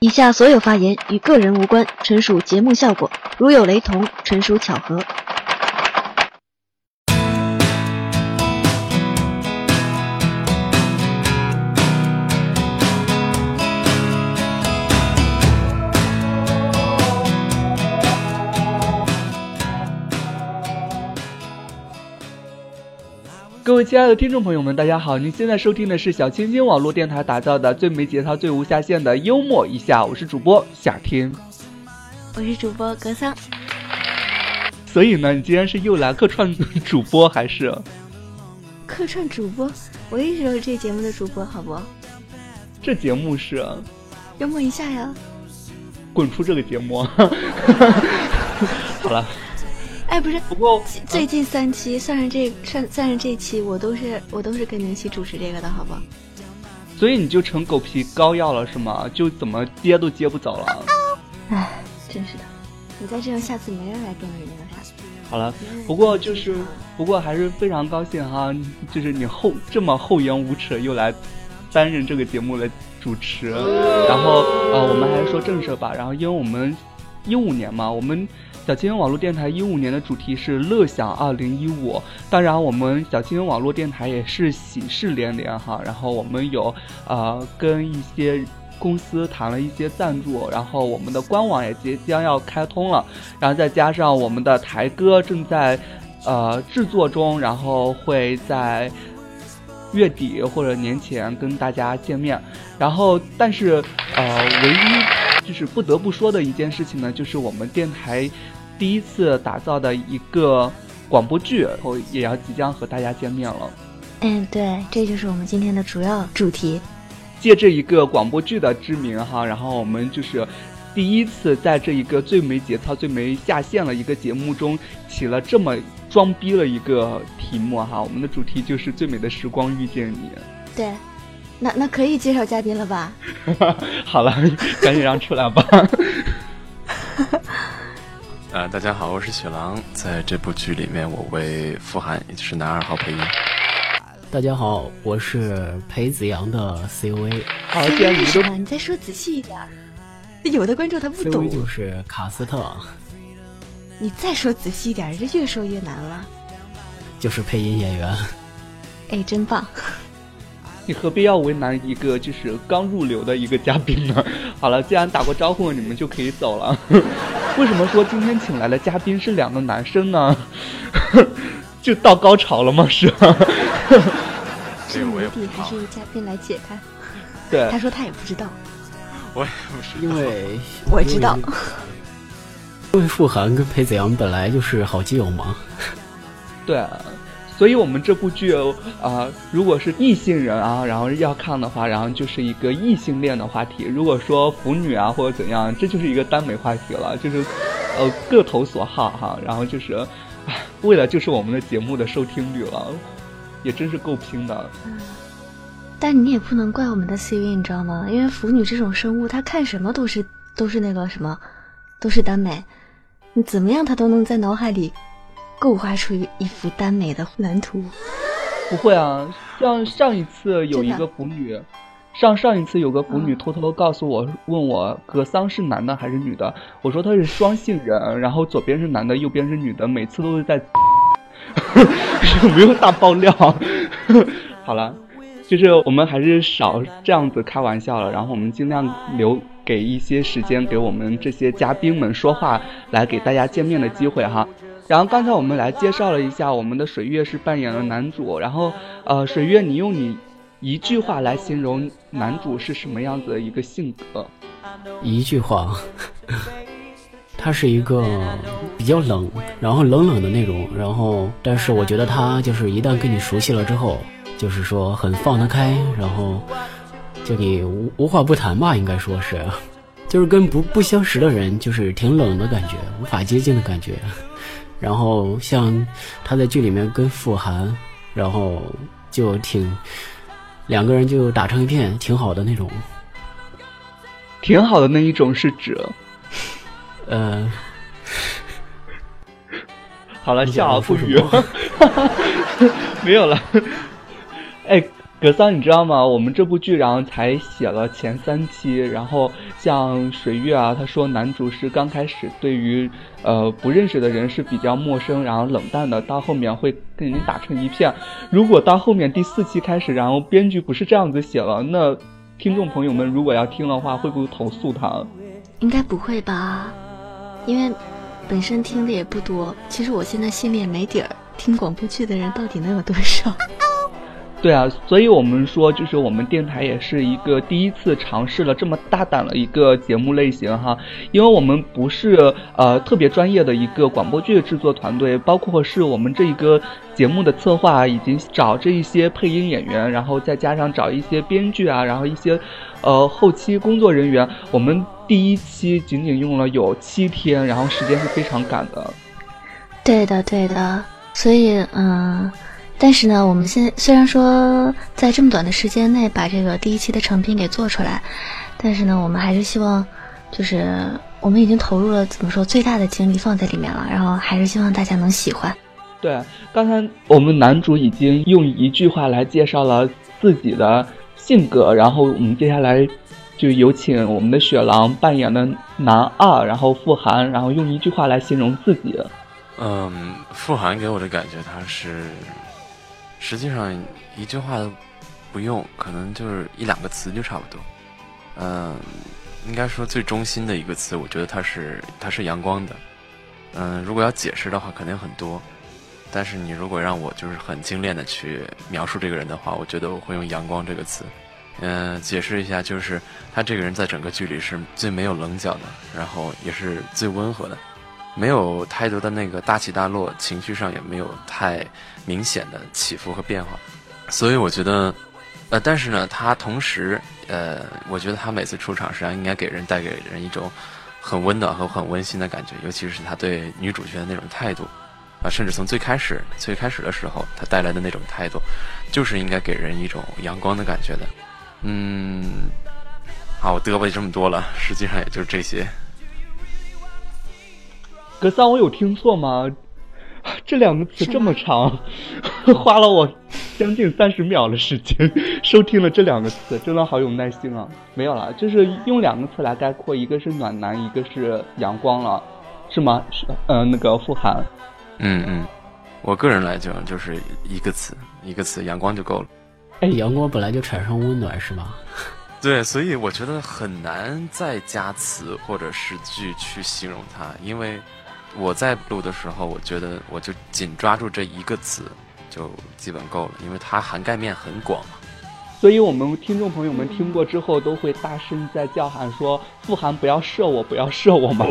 以下所有发言与个人无关，纯属节目效果，如有雷同，纯属巧合。位亲爱的听众朋友们，大家好！您现在收听的是小清新网络电台打造的最没节操、最无下限的幽默一下，我是主播夏天，我是主播格桑。所以呢，你今天是又来客串主播还是？客串主播，我一直都是这节目的主播，好不？这节目是幽默一下呀！滚出这个节目！好了。哎，不是，不过最近三期算上这算算上这期，我都是我都是跟您一起主持这个的，好不好？所以你就成狗皮膏药了是吗？就怎么接都接不走了。哎，真是的，你再这样，下次没人来跟你那个啥。好了，不过就是不过还是非常高兴哈，就是你厚这么厚颜无耻又来担任这个节目的主持，然后呃，我们还是说正事吧。然后因为我们一五年嘛，我们。小清新网络电台一五年的主题是乐享二零一五，当然我们小清新网络电台也是喜事连连哈，然后我们有呃跟一些公司谈了一些赞助，然后我们的官网也即将要开通了，然后再加上我们的台歌正在呃制作中，然后会在月底或者年前跟大家见面，然后但是呃唯一就是不得不说的一件事情呢，就是我们电台。第一次打造的一个广播剧，然后也要即将和大家见面了。嗯，对，这就是我们今天的主要主题。借这一个广播剧的之名哈，然后我们就是第一次在这一个最没节操、最没下线的一个节目中起了这么装逼的一个题目哈。我们的主题就是最美的时光遇见你。对，那那可以介绍嘉宾了吧？好了，赶紧让出来吧。呃，大家好，我是雪狼，在这部剧里面，我为傅寒，也就是男二号配音。大家好，我是裴子阳的 C O A。好，既然你都，你再说仔细一点，有的观众他不懂。就是卡斯特。你再说仔细一点，这越说越难了。就是配音演员。哎，真棒。你何必要为难一个就是刚入流的一个嘉宾呢？好了，既然打过招呼，你们就可以走了。为什么说今天请来的嘉宾是两个男生呢？就到高潮了吗？是吗？是谜底还是嘉宾来解开？对，他说他也不知道。我也不是，因为我知道。因为傅寒跟裴子阳本来就是好基友嘛。对。所以，我们这部剧啊，如果是异性人啊，然后要看的话，然后就是一个异性恋的话题；如果说腐女啊或者怎样，这就是一个耽美话题了，就是呃各投所好哈。然后就是，为了就是我们的节目的收听率了，也真是够拼的。但你也不能怪我们的 CV，你知道吗？因为腐女这种生物，她看什么都是都是那个什么，都是耽美，你怎么样，她都能在脑海里。构画出一幅耽美的蓝图，不会啊，像上一次有一个腐女，上上一次有个腐女偷偷告诉我，问我格桑是男的还是女的，我说他是双性人，然后左边是男的，右边是女的，每次都是在，有没有大爆料？好了，就是我们还是少这样子开玩笑了，然后我们尽量留给一些时间给我们这些嘉宾们说话，来给大家见面的机会哈。然后刚才我们来介绍了一下我们的水月是扮演了男主，然后呃，水月你用你一句话来形容男主是什么样子的一个性格？一句话，他是一个比较冷，然后冷冷的那种，然后但是我觉得他就是一旦跟你熟悉了之后。就是说很放得开，然后就你无无话不谈吧，应该说是，就是跟不不相识的人，就是挺冷的感觉，无法接近的感觉。然后像他在剧里面跟傅寒，然后就挺两个人就打成一片，挺好的那种。挺好的那一种是指，呃，好了，笑而不语，没有了。哎，格桑，你知道吗？我们这部剧然后才写了前三期，然后像水月啊，他说男主是刚开始对于呃不认识的人是比较陌生，然后冷淡的，到后面会跟人打成一片。如果到后面第四期开始，然后编剧不是这样子写了，那听众朋友们如果要听的话，会不会投诉他？应该不会吧，因为本身听的也不多。其实我现在心里也没底儿，听广播剧的人到底能有多少？对啊，所以我们说，就是我们电台也是一个第一次尝试了这么大胆的一个节目类型哈，因为我们不是呃特别专业的一个广播剧制作团队，包括是我们这一个节目的策划，以及找这一些配音演员，然后再加上找一些编剧啊，然后一些呃后期工作人员，我们第一期仅仅用了有七天，然后时间是非常赶的。对的，对的，所以嗯。但是呢，我们现虽然说在这么短的时间内把这个第一期的成品给做出来，但是呢，我们还是希望，就是我们已经投入了怎么说最大的精力放在里面了，然后还是希望大家能喜欢。对，刚才我们男主已经用一句话来介绍了自己的性格，然后我们接下来就有请我们的雪狼扮演的男二，然后傅寒，然后用一句话来形容自己。嗯，傅寒给我的感觉他是。实际上一句话都不用，可能就是一两个词就差不多。嗯，应该说最中心的一个词，我觉得它是它是阳光的。嗯，如果要解释的话，肯定很多。但是你如果让我就是很精炼的去描述这个人的话，我觉得我会用阳光这个词。嗯，解释一下，就是他这个人在整个剧里是最没有棱角的，然后也是最温和的。没有太多的那个大起大落，情绪上也没有太明显的起伏和变化，所以我觉得，呃，但是呢，他同时，呃，我觉得他每次出场实际上应该给人带给人一种很温暖和很温馨的感觉，尤其是他对女主角的那种态度，啊，甚至从最开始最开始的时候他带来的那种态度，就是应该给人一种阳光的感觉的。嗯，好，我嘚啵这么多了，实际上也就是这些。格桑，我有听错吗？这两个词这么长，花了我将近三十秒的时间收听了这两个词，真的好有耐心啊！没有了，就是用两个词来概括，一个是暖男，一个是阳光了，是吗？是，呃，那个富含。嗯嗯，我个人来讲就是一个词，一个词，阳光就够了。哎，阳光本来就产生温暖，是吗？对，所以我觉得很难再加词或者是句去形容它，因为。我在录的时候，我觉得我就紧抓住这一个词，就基本够了，因为它涵盖面很广嘛。所以我们听众朋友们听过之后，都会大声在叫喊说：“傅寒，不要射我，不要射我吗？”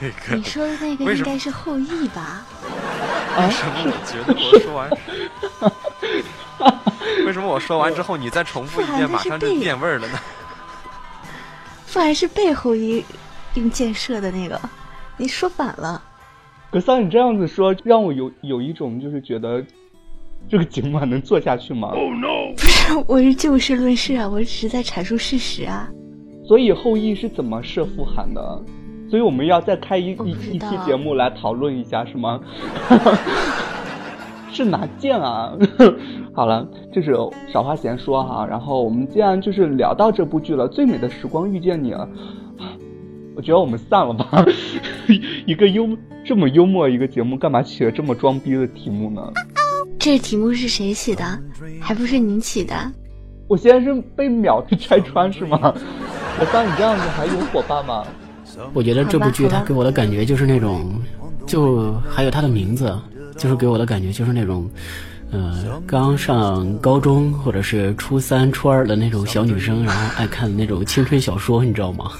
这个你说的那个应该是后羿吧？为什么我觉得我说完？为什么我说完之后你再重复一遍，马上就变味儿了呢？傅寒是背后羿用箭射的那个。你说反了，格桑，你这样子说让我有有一种就是觉得这个节目还能做下去吗？Oh no！不是，我是就事论事啊，我只是在阐述事实啊。所以后羿是怎么射傅寒的？所以我们要再开一一一期节目来讨论一下，是吗？是哪件啊？好了，就是少花闲说哈。然后我们既然就是聊到这部剧了，《最美的时光遇见你》了。我觉得我们散了吧，一个幽这么幽默一个节目，干嘛起了这么装逼的题目呢？这题目是谁起的？还不是您起的？我现在是被秒拆穿是吗？我像你这样子还有伙伴吗？我觉得这部剧它给我的感觉就是那种，就还有它的名字，就是给我的感觉就是那种，呃，刚上高中或者是初三、初二的那种小女生，然后爱看的那种青春小说，你知道吗？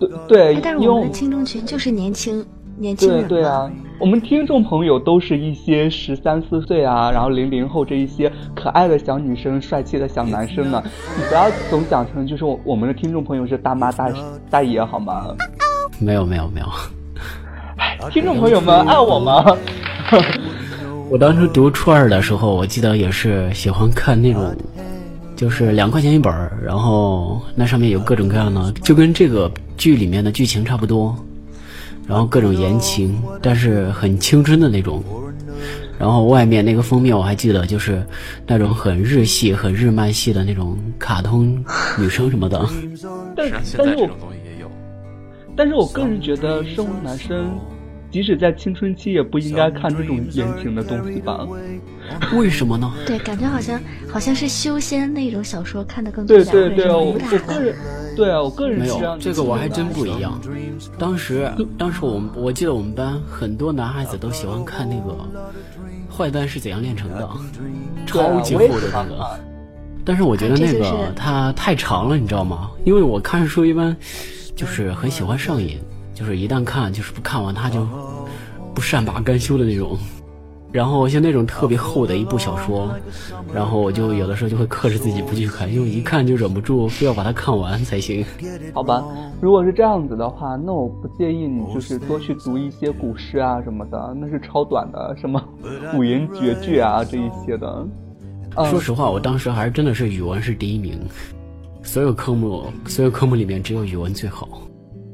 对对，但是我们的听众群就是年轻年轻人对对啊，我们听众朋友都是一些十三四岁啊，然后零零后这一些可爱的小女生、帅气的小男生呢。你不要总讲成就是我我们的听众朋友是大妈大大爷好吗？没有没有没有，听众朋友们爱我吗？我当时读初二的时候，我记得也是喜欢看那种，就是两块钱一本儿，然后那上面有各种各样的，就跟这个剧里面的剧情差不多，然后各种言情，但是很青春的那种。然后外面那个封面我还记得，就是那种很日系、很日漫系的那种卡通女生什么的。但现但是我在这种东西也有。但是我个人觉得，身为男生，即使在青春期，也不应该看这种言情的东西吧？为什么呢？对，感觉好像好像是修仙那种小说看的更对多。对对，我武打我个人，对啊，我个人没是这样有，这个我还真不一样。当时，当时我们我记得我们班很多男孩子都喜欢看那个《坏蛋是怎样炼成的》，超级厚的那个。但是我觉得那个它太长了，你知道吗？因为我看书一般就是很喜欢上瘾，就是一旦看就是不看完他就不善罢甘休的那种。然后像那种特别厚的一部小说，然后我就有的时候就会克制自己不去看，因为一看就忍不住非要把它看完才行。好吧，如果是这样子的话，那我不建议你就是多去读一些古诗啊什么的，那是超短的，什么五言绝句啊这一些的。嗯说实话，我当时还是真的是语文是第一名，所有科目所有科目里面只有语文最好。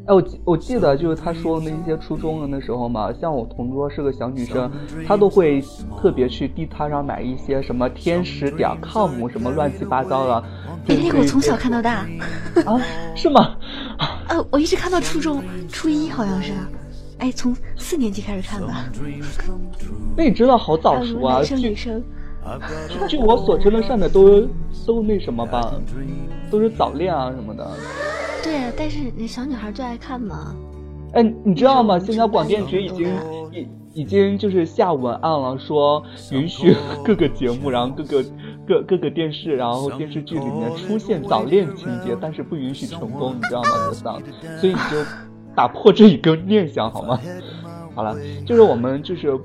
哎，我记我记得就是他说的那些初中的那时候嘛，像我同桌是个小女生，她都会特别去地摊上买一些什么天使点 com 什么乱七八糟的。哎，那个我从小看到大，啊，是吗？呃，我一直看到初中初一好像是，哎，从四年级开始看的。那你知道好早熟啊！男生女生，据我所知，那上面都都那什么吧，都是早恋啊什么的。对啊，但是那小女孩最爱看嘛。哎，你知道吗？现在广电局已经已已经就是下文案了，说允许 各个节目，然后各个各各个电视，然后电视剧里面出现早恋情节，但是不允许成功，你知道吗，格桑？所以你就打破这一个念想好吗？好了，就是我们就是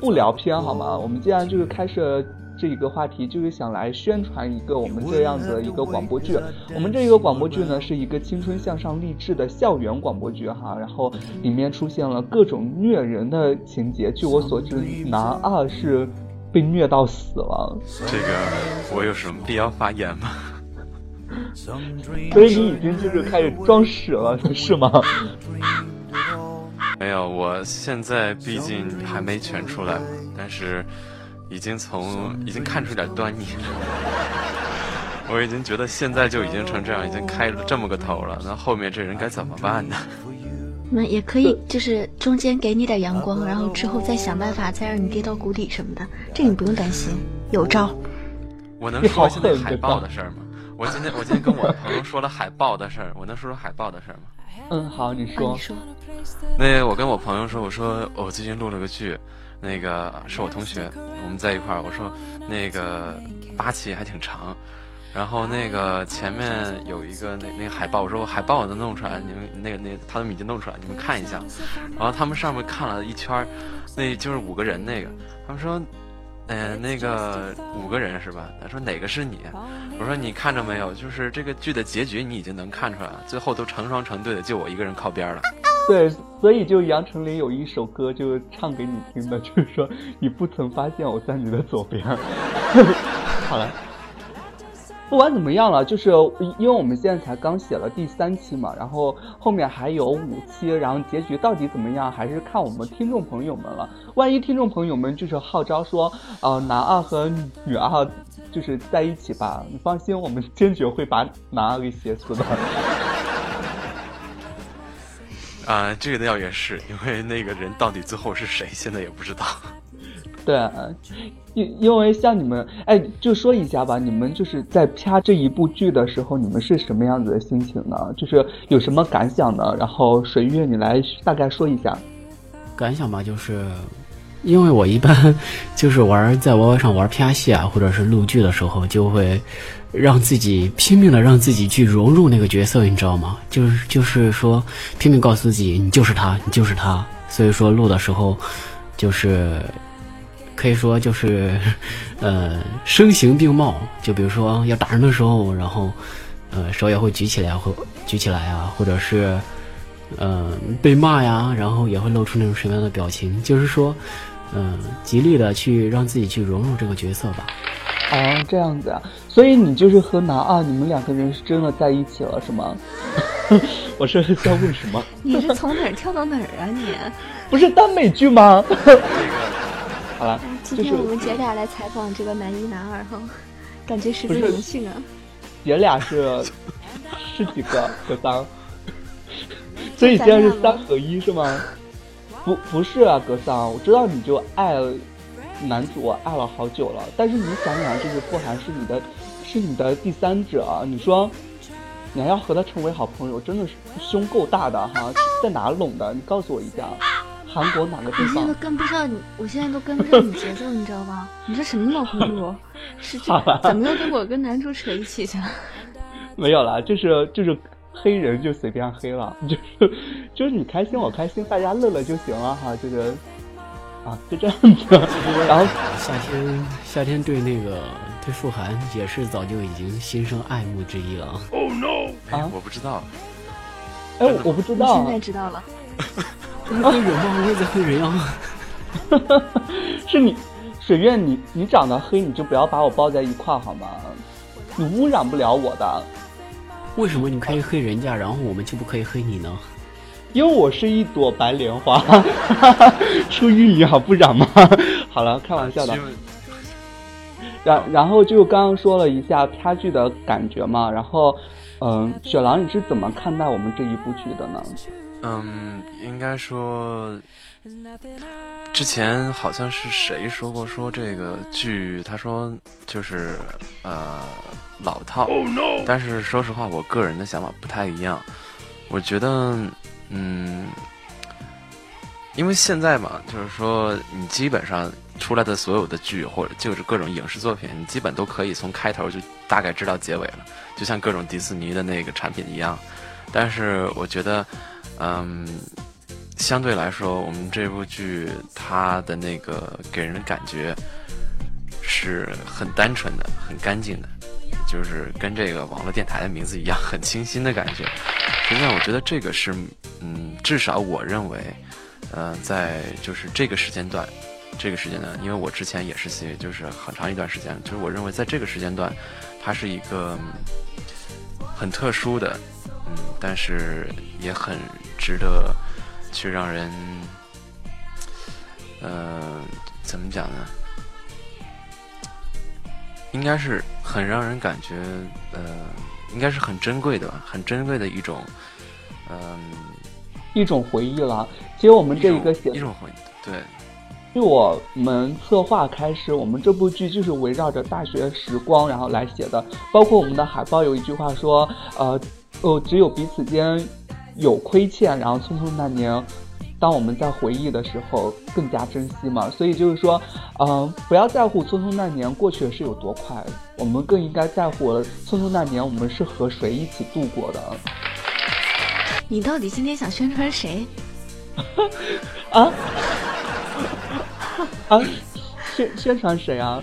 不聊偏好吗？我们既然就是开设这一个话题，就是想来宣传一个我们这样的一个广播剧。我们这一个广播剧呢，是一个青春向上励志的校园广播剧哈，然后里面出现了各种虐人的情节。据我所知，男二是被虐到死了，这个我有什么必要发言吗？所以你已经就是开始装屎了，是吗？没有，我现在毕竟还没全出来，但是已经从已经看出点端倪。我已经觉得现在就已经成这样，已经开了这么个头了，那后面这人该怎么办呢？那也可以，就是中间给你点阳光，然后之后再想办法再让你跌到谷底什么的，这你不用担心，有招。我能说现在海报的事儿吗？我今天我今天跟我朋友说了海报的事儿，我能说说海报的事儿吗？嗯，好，你说。啊、你说。那我跟我朋友说，我说我最近录了个剧，那个是我同学，我们在一块儿。我说那个八期还挺长，然后那个前面有一个那那个海报，我说海报我能弄出来，你们那个那他们已经弄出来，你们看一下。然后他们上面看了一圈，那就是五个人那个，他们说。嗯，那个五个人是吧？他说哪个是你？我说你看着没有？就是这个剧的结局你已经能看出来了，最后都成双成对的，就我一个人靠边了。对，所以就杨丞琳有一首歌就唱给你听的，就是说你不曾发现我在你的左边。好了。不管怎么样了，就是因为我们现在才刚写了第三期嘛，然后后面还有五期，然后结局到底怎么样，还是看我们听众朋友们了。万一听众朋友们就是号召说，呃，男二和女二就是在一起吧，你放心，我们坚决会把男二给写死的。啊、呃，这个倒也是，因为那个人到底最后是谁，现在也不知道。对，啊因因为像你们，哎，就说一下吧，你们就是在拍这一部剧的时候，你们是什么样子的心情呢？就是有什么感想呢？然后水月，你来大概说一下。感想吧，就是因为我一般 就是玩在 YY 上玩拍戏啊，或者是录剧的时候，就会让自己拼命的让自己去融入那个角色，你知道吗？就是就是说拼命告诉自己，你就是他，你就是他。所以说录的时候，就是可以说就是，呃，声形并茂。就比如说要打人的时候，然后，呃，手也会举起来，会举起来啊，或者是，呃，被骂呀，然后也会露出那种什么样的表情？就是说，嗯，极力的去让自己去融入这个角色吧。哦，这样子啊。所以你就是和男二，你们两个人是真的在一起了，是吗？我是在问什么？你是从哪儿跳到哪儿啊？你不是耽美剧吗？好了，今天我们姐俩来采访这个男一男二哈，感觉十分荣幸啊。姐俩是是几个？格桑？所以现在是三合一是吗？不不是啊，格桑，我知道你就爱男主爱了好久了，但是你想想，就是傅寒是你的，是你的第三者，你说。你还要和他成为好朋友，真的是胸够大的哈！在哪拢的？你告诉我一下，韩国哪个地方？我现在都跟不上你，我现在都跟不上你节奏，你知道吗？你这什么脑回路？是这怎么又跟我跟男主扯一起去了？没有了，就是就是黑人就随便黑了，就是就是你开心我开心，大家乐乐就行了哈，就是啊，就这样子。然后夏天夏天对那个。对傅寒也是早就已经心生爱慕之意了。Oh no！啊，我不知道。哎，我不知道。现在知道了。黑人吗？我也在黑人啊。是你，水月，你你长得黑，你就不要把我抱在一块好吗？你污染不了我的。为什么你可以黑人家，然后我们就不可以黑你呢？因为我是一朵白莲花，出淤泥而不染吗？好了，开玩笑的。然然后就刚刚说了一下差距的感觉嘛，然后，嗯，雪狼你是怎么看待我们这一部剧的呢？嗯，应该说，之前好像是谁说过说这个剧，他说就是呃老套，但是说实话，我个人的想法不太一样，我觉得，嗯。因为现在嘛，就是说你基本上出来的所有的剧或者就是各种影视作品，你基本都可以从开头就大概知道结尾了，就像各种迪士尼的那个产品一样。但是我觉得，嗯，相对来说，我们这部剧它的那个给人的感觉是很单纯的、很干净的，就是跟这个网络电台的名字一样，很清新的感觉。实际上，我觉得这个是，嗯，至少我认为。呃，在就是这个时间段，这个时间段，因为我之前也是 C，就是很长一段时间，就是我认为在这个时间段，它是一个很特殊的，嗯，但是也很值得去让人，呃，怎么讲呢？应该是很让人感觉，呃，应该是很珍贵的吧，很珍贵的一种，嗯，一种回忆了。其实我们这一个写一种回忆对，就我们策划开始，我们这部剧就是围绕着大学时光然后来写的。包括我们的海报有一句话说，呃，哦，只有彼此间有亏欠，然后匆匆那年，当我们在回忆的时候更加珍惜嘛。所以就是说，嗯，不要在乎匆匆那年过去的是有多快，我们更应该在乎匆匆那年我们是和谁一起度过的。你到底今天想宣传谁？啊啊！宣宣传谁啊？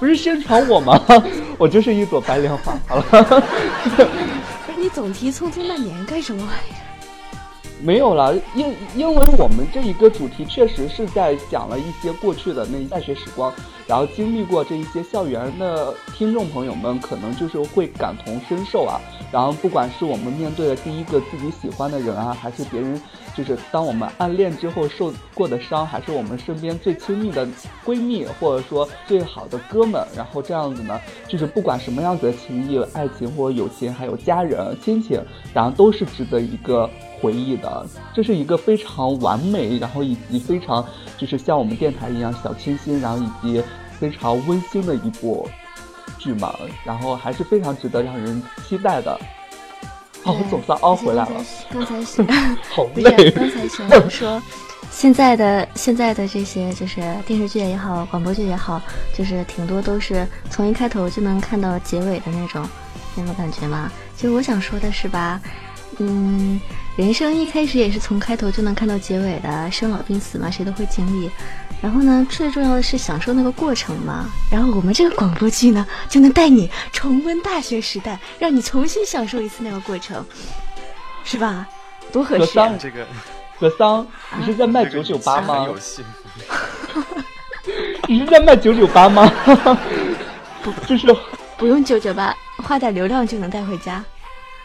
不是宣传我吗？我就是一朵白莲花。好了，不是你总提《匆匆那年》干什么玩意儿？没有了，因因为我们这一个主题确实是在讲了一些过去的那大学时光，然后经历过这一些校园的听众朋友们，可能就是会感同身受啊。然后不管是我们面对的第一个自己喜欢的人啊，还是别人。就是当我们暗恋之后受过的伤，还是我们身边最亲密的闺蜜，或者说最好的哥们，然后这样子呢，就是不管什么样子的情谊、爱情或友情，还有家人、亲情，然后都是值得一个回忆的。这是一个非常完美，然后以及非常就是像我们电台一样小清新，然后以及非常温馨的一部剧嘛，然后还是非常值得让人期待的。哦，我总算凹回来了。刚才是好累。刚才小王说，现在的现在的这些就是电视剧也好，广播剧也好，就是挺多都是从一开头就能看到结尾的那种那种感觉嘛。就我想说的是吧，嗯，人生一开始也是从开头就能看到结尾的，生老病死嘛，谁都会经历。然后呢，最重要的是享受那个过程嘛。然后我们这个广播剧呢，就能带你重温大学时代，让你重新享受一次那个过程，是吧？多合适！这个何桑，你是在卖九九八吗？你是在卖九九八吗？不，就是不用九九八，花点流量就能带回家。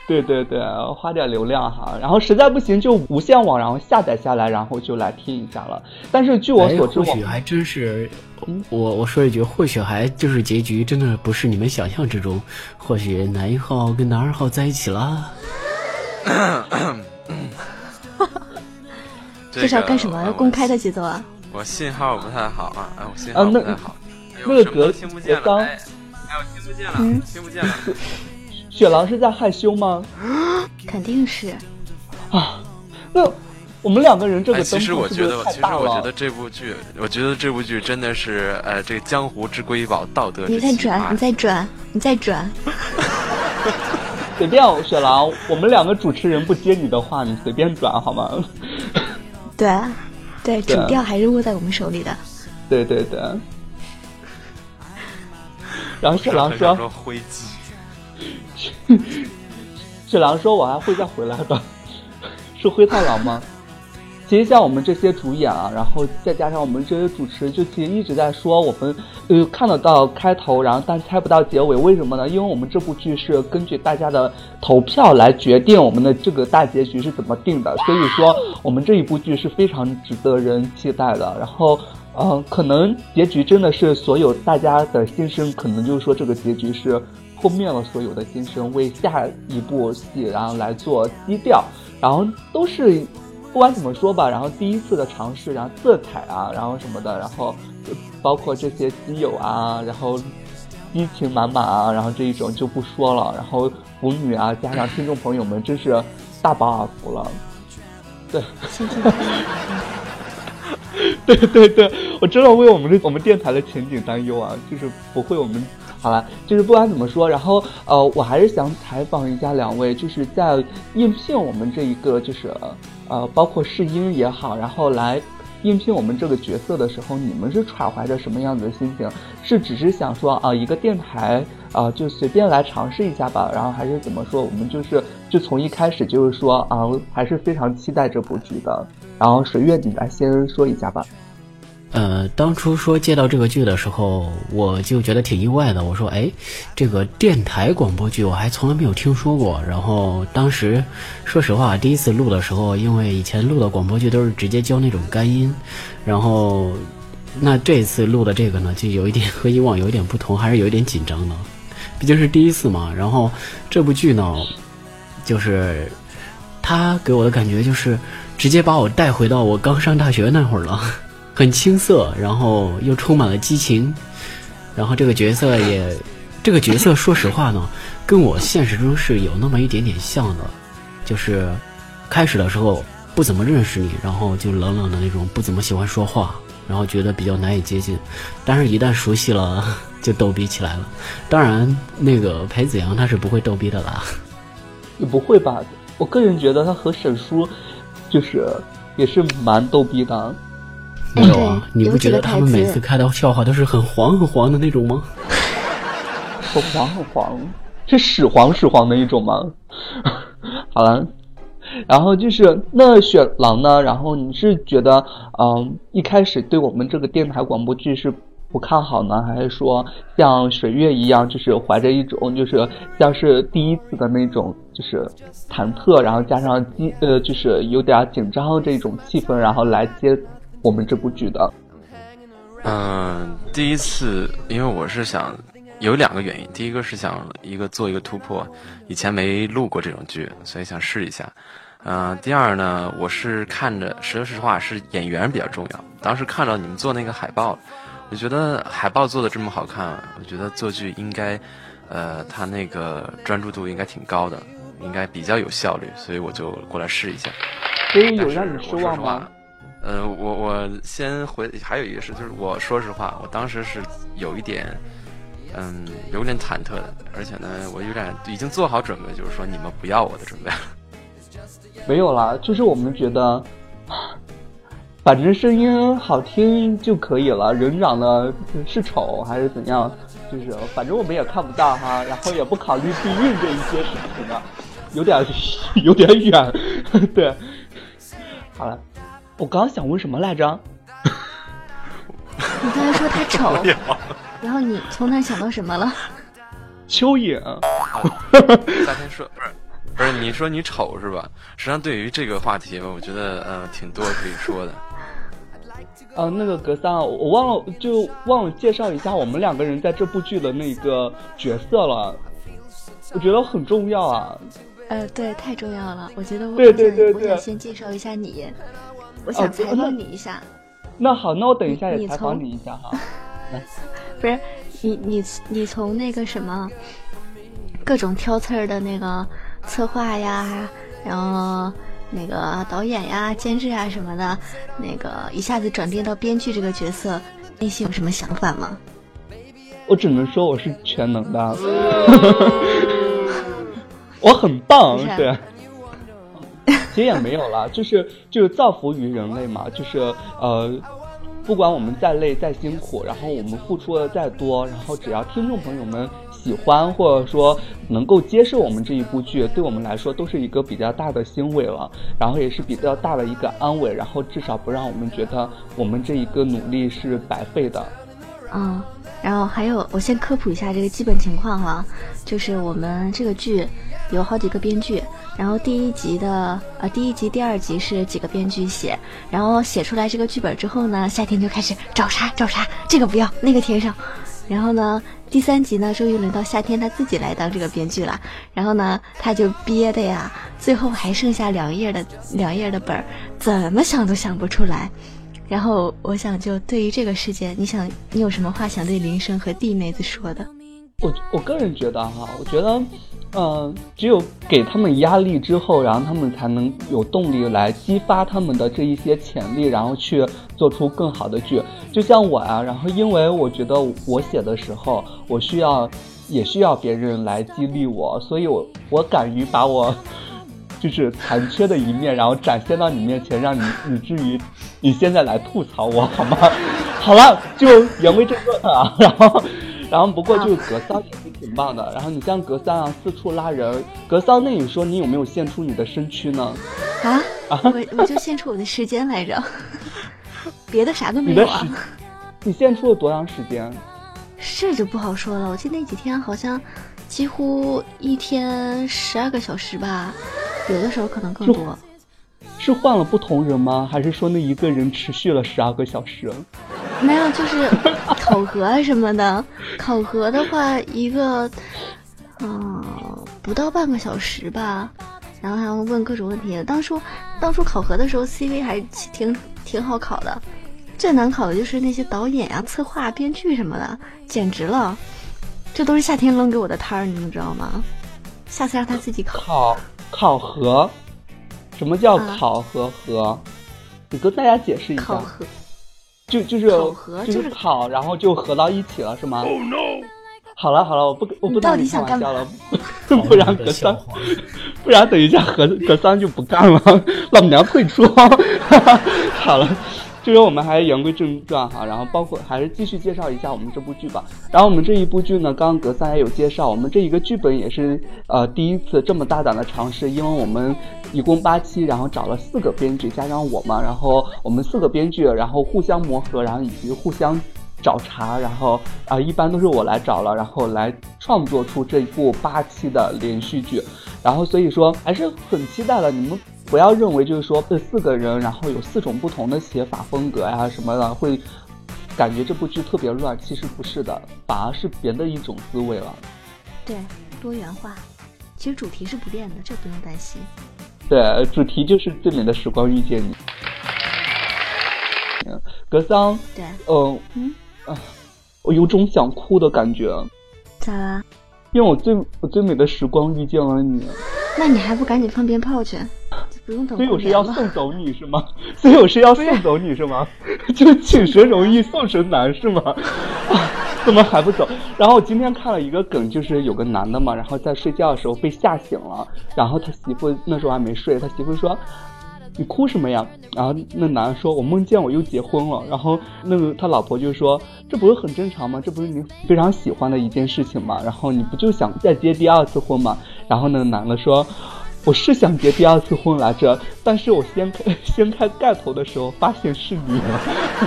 对对对，花点流量哈，然后实在不行就无线网，然后下载下来，然后就来听一下了。但是据我所知，或许还真是，我我说一句，或许还就是结局真的不是你们想象之中，或许男一号跟男二号在一起了。这是要干什么？要公开的节奏啊！我信号不太好啊，哎，我信号不太好。那个格听不见了，哎，我听不见了，听不见了。雪狼是在害羞吗？肯定是。啊，那我们两个人这个其实我觉得，其实我觉得这部剧，我觉得这部剧真的是，呃，这个江湖之瑰宝，道德。你再转，你再转，你再转。随便，雪狼，我们两个主持人不接你的话，你随便转好吗？对，对，主调还是握在我们手里的。对对对。然后雪狼说：“灰机。” 雪狼说：“我还会再回来的，是灰太狼吗？”其实像我们这些主演啊，然后再加上我们这些主持，就其实一直在说我们呃看得到开头，然后但猜不到结尾，为什么呢？因为我们这部剧是根据大家的投票来决定我们的这个大结局是怎么定的，所以说我们这一部剧是非常值得人期待的。然后，嗯，可能结局真的是所有大家的心声，可能就是说这个结局是。破灭了所有的心声，为下一部戏然后来做基调，然后都是不管怎么说吧，然后第一次的尝试，然后色彩啊，然后什么的，然后包括这些基友啊，然后激情满满啊，然后这一种就不说了，然后腐女啊，加上听众朋友们，真是大饱耳福了。对，对对对，我真的为我们这我们电台的前景担忧啊，就是不会我们。好了，就是不管怎么说，然后呃，我还是想采访一下两位，就是在应聘我们这一个，就是呃，包括试音也好，然后来应聘我们这个角色的时候，你们是揣怀着什么样子的心情？是只是想说啊，一个电台啊，就随便来尝试一下吧，然后还是怎么说？我们就是就从一开始就是说啊，还是非常期待这部剧的。然后水月，你来先说一下吧。呃，当初说接到这个剧的时候，我就觉得挺意外的。我说，哎，这个电台广播剧我还从来没有听说过。然后当时，说实话，第一次录的时候，因为以前录的广播剧都是直接教那种干音，然后那这次录的这个呢，就有一点和以往有一点不同，还是有一点紧张的，毕竟是第一次嘛。然后这部剧呢，就是他给我的感觉就是直接把我带回到我刚上大学那会儿了。很青涩，然后又充满了激情，然后这个角色也，这个角色说实话呢，跟我现实中是有那么一点点像的，就是开始的时候不怎么认识你，然后就冷冷的那种，不怎么喜欢说话，然后觉得比较难以接近，但是一旦熟悉了就逗逼起来了。当然，那个裴子阳他是不会逗逼的啦，也不会吧？我个人觉得他和沈叔就是也是蛮逗逼的。没有啊，你不觉得他们每次开的笑话都是很黄很黄的那种吗？很黄很黄，是屎黄屎黄的一种吗？好了，然后就是那雪狼呢？然后你是觉得，嗯，一开始对我们这个电台广播剧是不看好呢，还是说像水月一样，就是怀着一种就是像是第一次的那种就是忐忑，然后加上激呃就是有点紧张这种气氛，然后来接。我们这部剧的，嗯，第一次，因为我是想有两个原因，第一个是想一个做一个突破，以前没录过这种剧，所以想试一下。嗯，第二呢，我是看着，说实话是演员比较重要。当时看到你们做那个海报，我觉得海报做的这么好看，我觉得做剧应该，呃，他那个专注度应该挺高的，应该比较有效率，所以我就过来试一下。所以有让你失望吗？呃，我我先回，还有一个事就是，我说实话，我当时是有一点，嗯，有点忐忑的，而且呢，我有点已经做好准备，就是说你们不要我的准备了。没有啦，就是我们觉得，反正声音好听就可以了，人长得是丑还是怎样，就是反正我们也看不到哈，然后也不考虑避孕这一些事情的，有点有点远，对，好了。我刚刚想问什么来着？你刚才说他丑，然后你从那想到什么了？蚯蚓。夏天说不是不是，你说你丑是吧？实际上对于这个话题吧，我觉得呃挺多可以说的。啊，那个格桑，我忘了就忘了介绍一下我们两个人在这部剧的那个角色了。我觉得很重要啊。呃，对，太重要了。我觉得我对对对对，我想先介绍一下你。我想采访你一下，那好，那我等一下也采访你一下哈。不是你你你从那个什么各种挑刺儿的那个策划呀，然后那个导演呀、监制啊什么的，那个一下子转变到编剧这个角色，内心有什么想法吗？我只能说我是全能的，我很棒，对。其实也没有了，就是就是造福于人类嘛，就是呃，不管我们再累再辛苦，然后我们付出的再多，然后只要听众朋友们喜欢或者说能够接受我们这一部剧，对我们来说都是一个比较大的欣慰了，然后也是比较大的一个安慰，然后至少不让我们觉得我们这一个努力是白费的。嗯，然后还有，我先科普一下这个基本情况哈，就是我们这个剧有好几个编剧。然后第一集的呃第一集第二集是几个编剧写，然后写出来这个剧本之后呢，夏天就开始找茬找茬，这个不要那个填上，然后呢第三集呢终于轮到夏天他自己来当这个编剧了，然后呢他就憋的呀，最后还剩下两页的两页的本儿，怎么想都想不出来，然后我想就对于这个事件，你想你有什么话想对林生和弟妹子说的？我我个人觉得哈，我觉得。嗯，只有给他们压力之后，然后他们才能有动力来激发他们的这一些潜力，然后去做出更好的剧。就像我啊，然后因为我觉得我写的时候，我需要也需要别人来激励我，所以我我敢于把我就是残缺的一面，然后展现到你面前，让你以至于你现在来吐槽我好吗？好了，就言归正传啊，然后。然后不过就是格桑也是挺棒的。然后你像格桑啊，四处拉人。格桑，那你说你有没有献出你的身躯呢？啊啊！我我就献出我的时间来着，别的啥都没有啊。你献出了多长时间？这就不好说了。我记得那几天好像几乎一天十二个小时吧，有的时候可能更多。是换了不同人吗？还是说那一个人持续了十二个小时？没有，就是 考核什么的。考核的话，一个嗯不到半个小时吧，然后还要问各种问题。当初当初考核的时候，CV 还挺挺好考的，最难考的就是那些导演呀、策划、编剧什么的，简直了。这都是夏天扔给我的摊儿，你们知道吗？下次让他自己考。考考核？什么叫考核核？你跟大家解释一下。考核。就就是就是好，然后就合到一起了，是吗？好了好了，我不我不跟你开玩笑了，不然格桑，不然等一下格格桑就不干了，老娘退出。好了。就是我们还言归正传哈，然后包括还是继续介绍一下我们这部剧吧。然后我们这一部剧呢，刚刚格三也有介绍，我们这一个剧本也是呃第一次这么大胆的尝试，因为我们一共八期，然后找了四个编剧加上。我嘛，然后我们四个编剧然后互相磨合，然后以及互相找茬，然后啊一般都是我来找了，然后来创作出这一部八期的连续剧，然后所以说还是很期待的，你们。不要认为就是说这四个人，然后有四种不同的写法风格呀什么的，会感觉这部剧特别乱。其实不是的，反而是别的一种滋味了。对，多元化，其实主题是不变的，这不用担心。对，主题就是最美的时光遇见你。格桑，对，嗯嗯啊，我有种想哭的感觉。咋啦？因为我最我最美的时光遇见了你。那你还不赶紧放鞭炮去？不用等。所以我是要送走你是吗？所以我是要送走你是吗？就请神容易送神难是吗？怎么还不走？然后我今天看了一个梗，就是有个男的嘛，然后在睡觉的时候被吓醒了，然后他媳妇那时候还没睡，他媳妇说。你哭什么呀？然后那男的说：“我梦见我又结婚了。”然后那个他老婆就说：“这不是很正常吗？这不是你非常喜欢的一件事情吗？然后你不就想再结第二次婚吗？”然后那个男的说：“我是想结第二次婚来着，但是我掀开掀开盖头的时候发现是你，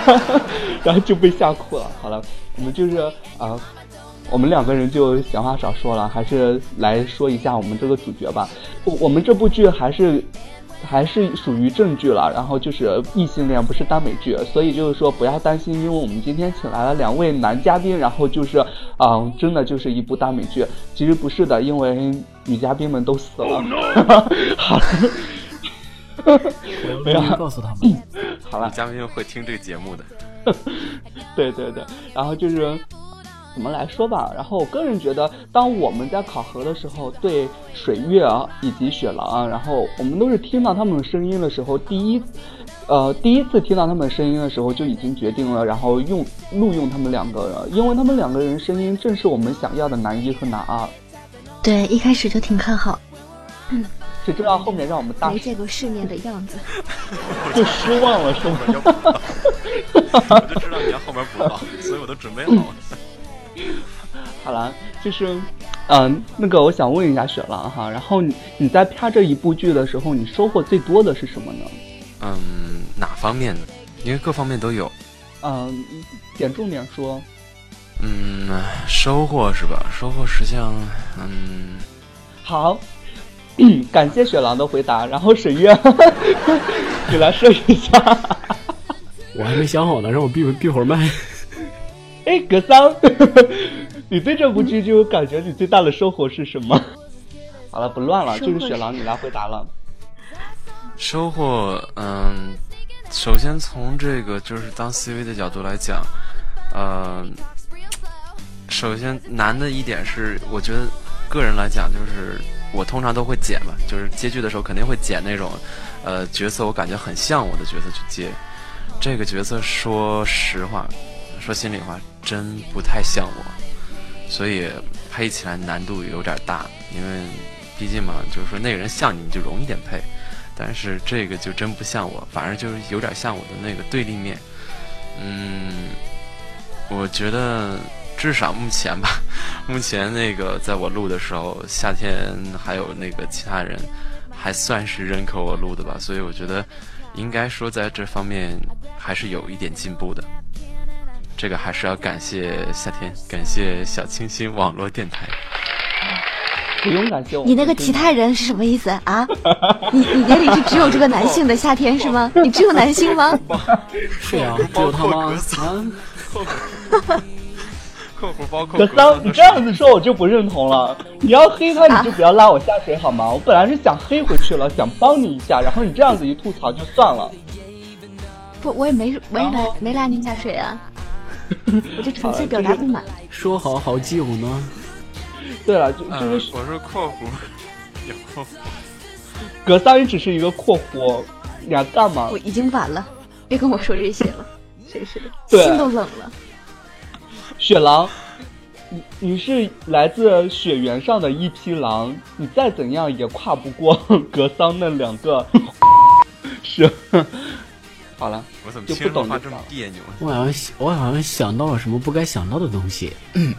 然后就被吓哭了。”好了，我们就是啊，我们两个人就闲话少说了，还是来说一下我们这个主角吧。我我们这部剧还是。还是属于正剧了，然后就是异性恋，不是耽美剧，所以就是说不要担心，因为我们今天请来了两位男嘉宾，然后就是啊，真的就是一部耽美剧。其实不是的，因为女嘉宾们都死了。好了，没有告诉他们。好了，嘉宾会听这个节目的。对对对，然后就是。怎么来说吧？然后我个人觉得，当我们在考核的时候，对水月啊以及雪狼啊，然后我们都是听到他们的声音的时候，第一，呃，第一次听到他们声音的时候，就已经决定了，然后用录用他们两个人，因为他们两个人声音正是我们想要的男一和男二。对，一开始就挺看好。嗯，谁知道后面让我们大没见过世面的样子，就失望了，是吗？我就知道你要后面补刀，所以我都准备好了。好了，就是，嗯，那个我想问一下雪狼哈，然后你你在拍这一部剧的时候，你收获最多的是什么呢？嗯，哪方面的？因为各方面都有。嗯，点重点说。嗯，收获是吧？收获实际上，嗯，好，感谢雪狼的回答。然后沈月，你来说一下。我还没想好呢，让我闭闭会儿麦。哎，格桑，你对这部剧就感觉你最大的收获是什么？好了，不乱了，就是雪狼，你来回答了。收获，嗯，首先从这个就是当 CV 的角度来讲，呃，首先难的一点是，我觉得个人来讲，就是我通常都会剪嘛，就是接剧的时候肯定会剪那种，呃，角色我感觉很像我的角色去接。这个角色，说实话，说心里话。真不太像我，所以配起来难度有点大。因为毕竟嘛，就是说那个人像你，你就容易点配。但是这个就真不像我，反而就是有点像我的那个对立面。嗯，我觉得至少目前吧，目前那个在我录的时候，夏天还有那个其他人还算是认可我录的吧。所以我觉得应该说在这方面还是有一点进步的。这个还是要感谢夏天，感谢小清新网络电台。不用感谢我。你那个其他人是什么意思啊？你你眼里是只有这个男性的夏天是吗？你只有男性吗？是啊，只有他吗？客户 包括。可桑，你这样子说我就不认同了。你要黑他，你就不要拉我下水好吗？我本来是想黑回去了，想帮你一下，然后你这样子一吐槽就算了。不，我也没我也没没拉您下水啊。我就纯粹表达不满。说好好基友呢？对了，就就是我是括弧，有括弧。格桑也只是一个括弧，你要干嘛？我已经晚了，别跟我说这些了，真是的，心都冷了。雪狼，你你是来自雪原上的一匹狼，你再怎样也跨不过格桑那两个。是。好了，我怎么听着话这么别扭？我好像我好像想到了什么不该想到的东西。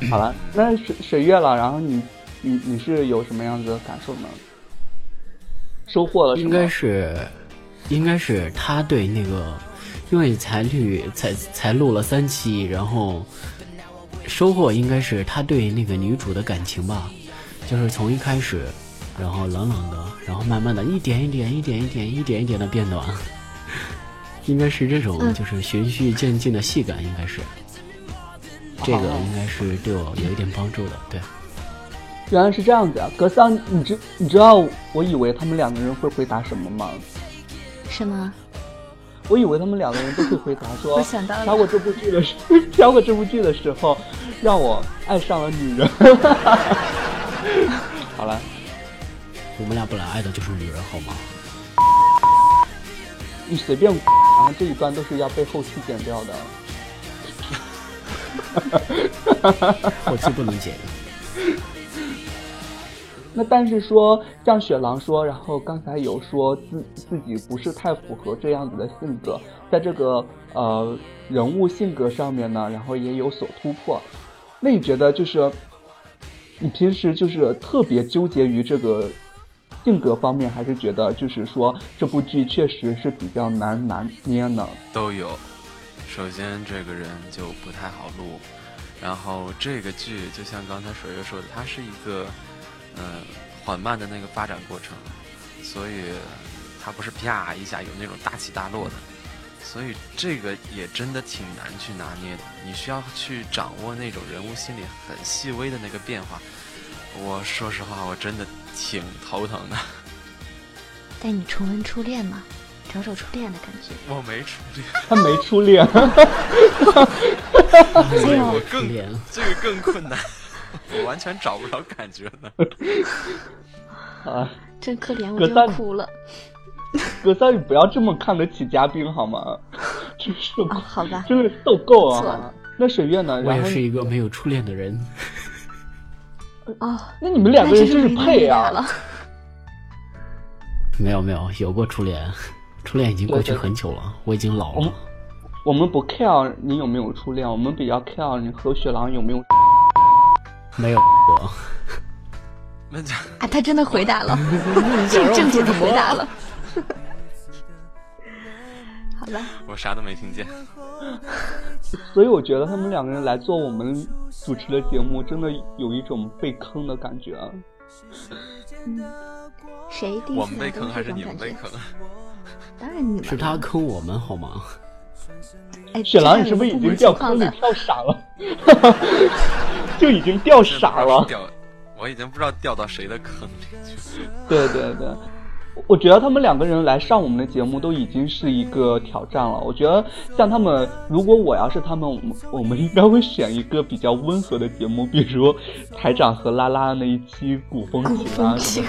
好了，那水水月了，然后你你你是有什么样子的感受呢？收获了？应该是，应该是他对那个，因为才绿才才录了三期，然后收获应该是他对那个女主的感情吧，就是从一开始，然后冷冷的，然后慢慢的一点一点一点一点一点一点的变暖。应该是这种，就是循序渐进的戏感，应该是，这个应该是对我有一点帮助的，对。原来是这样子啊，格桑，你知你知道我以为他们两个人会回答什么吗？什么？我以为他们两个人都会回答说，我想到了挑过这部剧的时，挑过这部剧的时候，让我爱上了女人。好了，我们俩本来爱的就是女人，好吗？你随便，然后这一段都是要被后期剪掉的。后期不能剪。那但是说，像雪狼说，然后刚才有说自自己不是太符合这样子的性格，在这个呃人物性格上面呢，然后也有所突破。那你觉得就是你平时就是特别纠结于这个性格方面，还是觉得就是说这部剧确实是比较难拿捏呢？都有。首先，这个人就不太好录，然后这个剧就像刚才水月说的，它是一个。嗯，缓慢的那个发展过程，所以它不是啪一下有那种大起大落的，所以这个也真的挺难去拿捏的。你需要去掌握那种人物心里很细微的那个变化。我说实话，我真的挺头疼的。带你重温初恋吗，找找初恋的感觉。我没初恋，他没初恋。没有更这个更困难。我完全找不着感觉呢。啊，真可怜，我就哭了。格桑，你不要这么看得起嘉宾好吗？真是，好吧，真的受够啊。那水月呢？我也是一个没有初恋的人。哦，那你们两个人真是配啊！没有没有，有过初恋，初恋已经过去很久了，我已经老了。我们不 care 你有没有初恋，我们比较 care 你和雪狼有没有。没有过。啊，他真的回答了，是正经的回答了。好了，我啥都没听见。所以我觉得他们两个人来做我们主持的节目，真的有一种被坑的感觉。嗯，谁？我们被坑还是你们被坑？当然你们。是他坑我们好吗？哎，雪狼，你是不是已经掉坑里跳傻了？就已经掉傻了，掉，我已经不知道掉到谁的坑里去。对对对，我觉得他们两个人来上我们的节目都已经是一个挑战了。我觉得像他们，如果我要是他们，我们我们应该会选一个比较温和的节目，比如台长和拉拉那一期古风情啊 什么。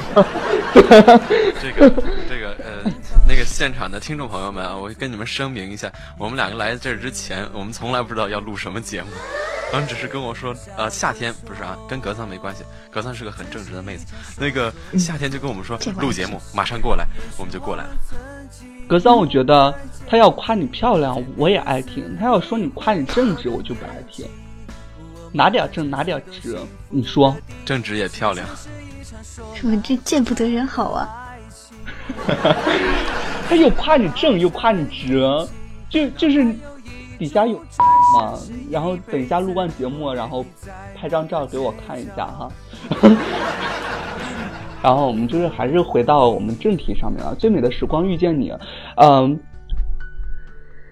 这个这个呃，那个现场的听众朋友们啊，我跟你们声明一下，我们两个来这之前，我们从来不知道要录什么节目。他们只是跟我说，呃，夏天不是啊，跟格桑没关系，格桑是个很正直的妹子。那个夏天就跟我们说录节目，马上过来，我们就过来了。格桑，我觉得他要夸你漂亮，我也爱听；他要说你夸你正直，我就不爱听。哪点正，哪点直？你说，正直也漂亮。什么这见不得人好啊？他又夸你正，又夸你直，就就是。底下有吗？然后等一下录完节目，然后拍张照给我看一下哈。然后我们就是还是回到我们正题上面了。最美的时光遇见你，嗯，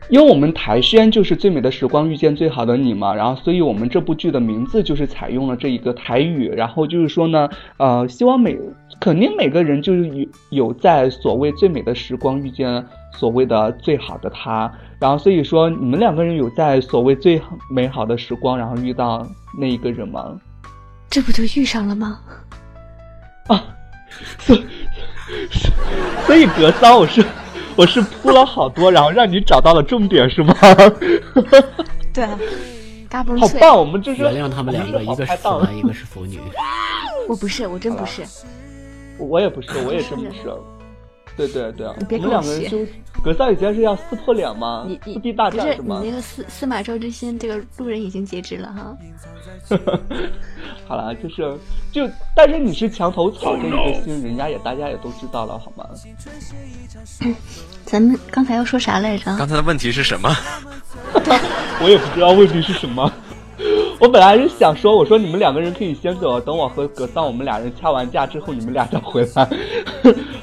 因为我们台宣就是最美的时光遇见最好的你嘛，然后所以我们这部剧的名字就是采用了这一个台语，然后就是说呢，呃，希望每肯定每个人就是有有在所谓最美的时光遇见所谓的最好的他。然后，所以说你们两个人有在所谓最美好的时光，然后遇到那一个人吗？这不就遇上了吗？啊，所所以格桑，我是我是铺了好多，然后让你找到了重点，是吗？对，嘎嘣好棒！我们这是原谅他们两个，一个是腐男，一个是腐女。我不是，我真不是。我也不是，我也真不是。对对对，你们两个人就格桑以前是要撕破脸吗？撕逼大战是吗？你那个司司马昭之心，这个路人已经截肢了哈。好了，就是就，但是你是墙头草这一个心，人家也大家也都知道了，好吗？咱们刚才要说啥来着？刚才的问题是什么？我也不知道问题是什么。我本来是想说，我说你们两个人可以先走，等我和格桑我们俩人掐完架之后，你们俩再回来。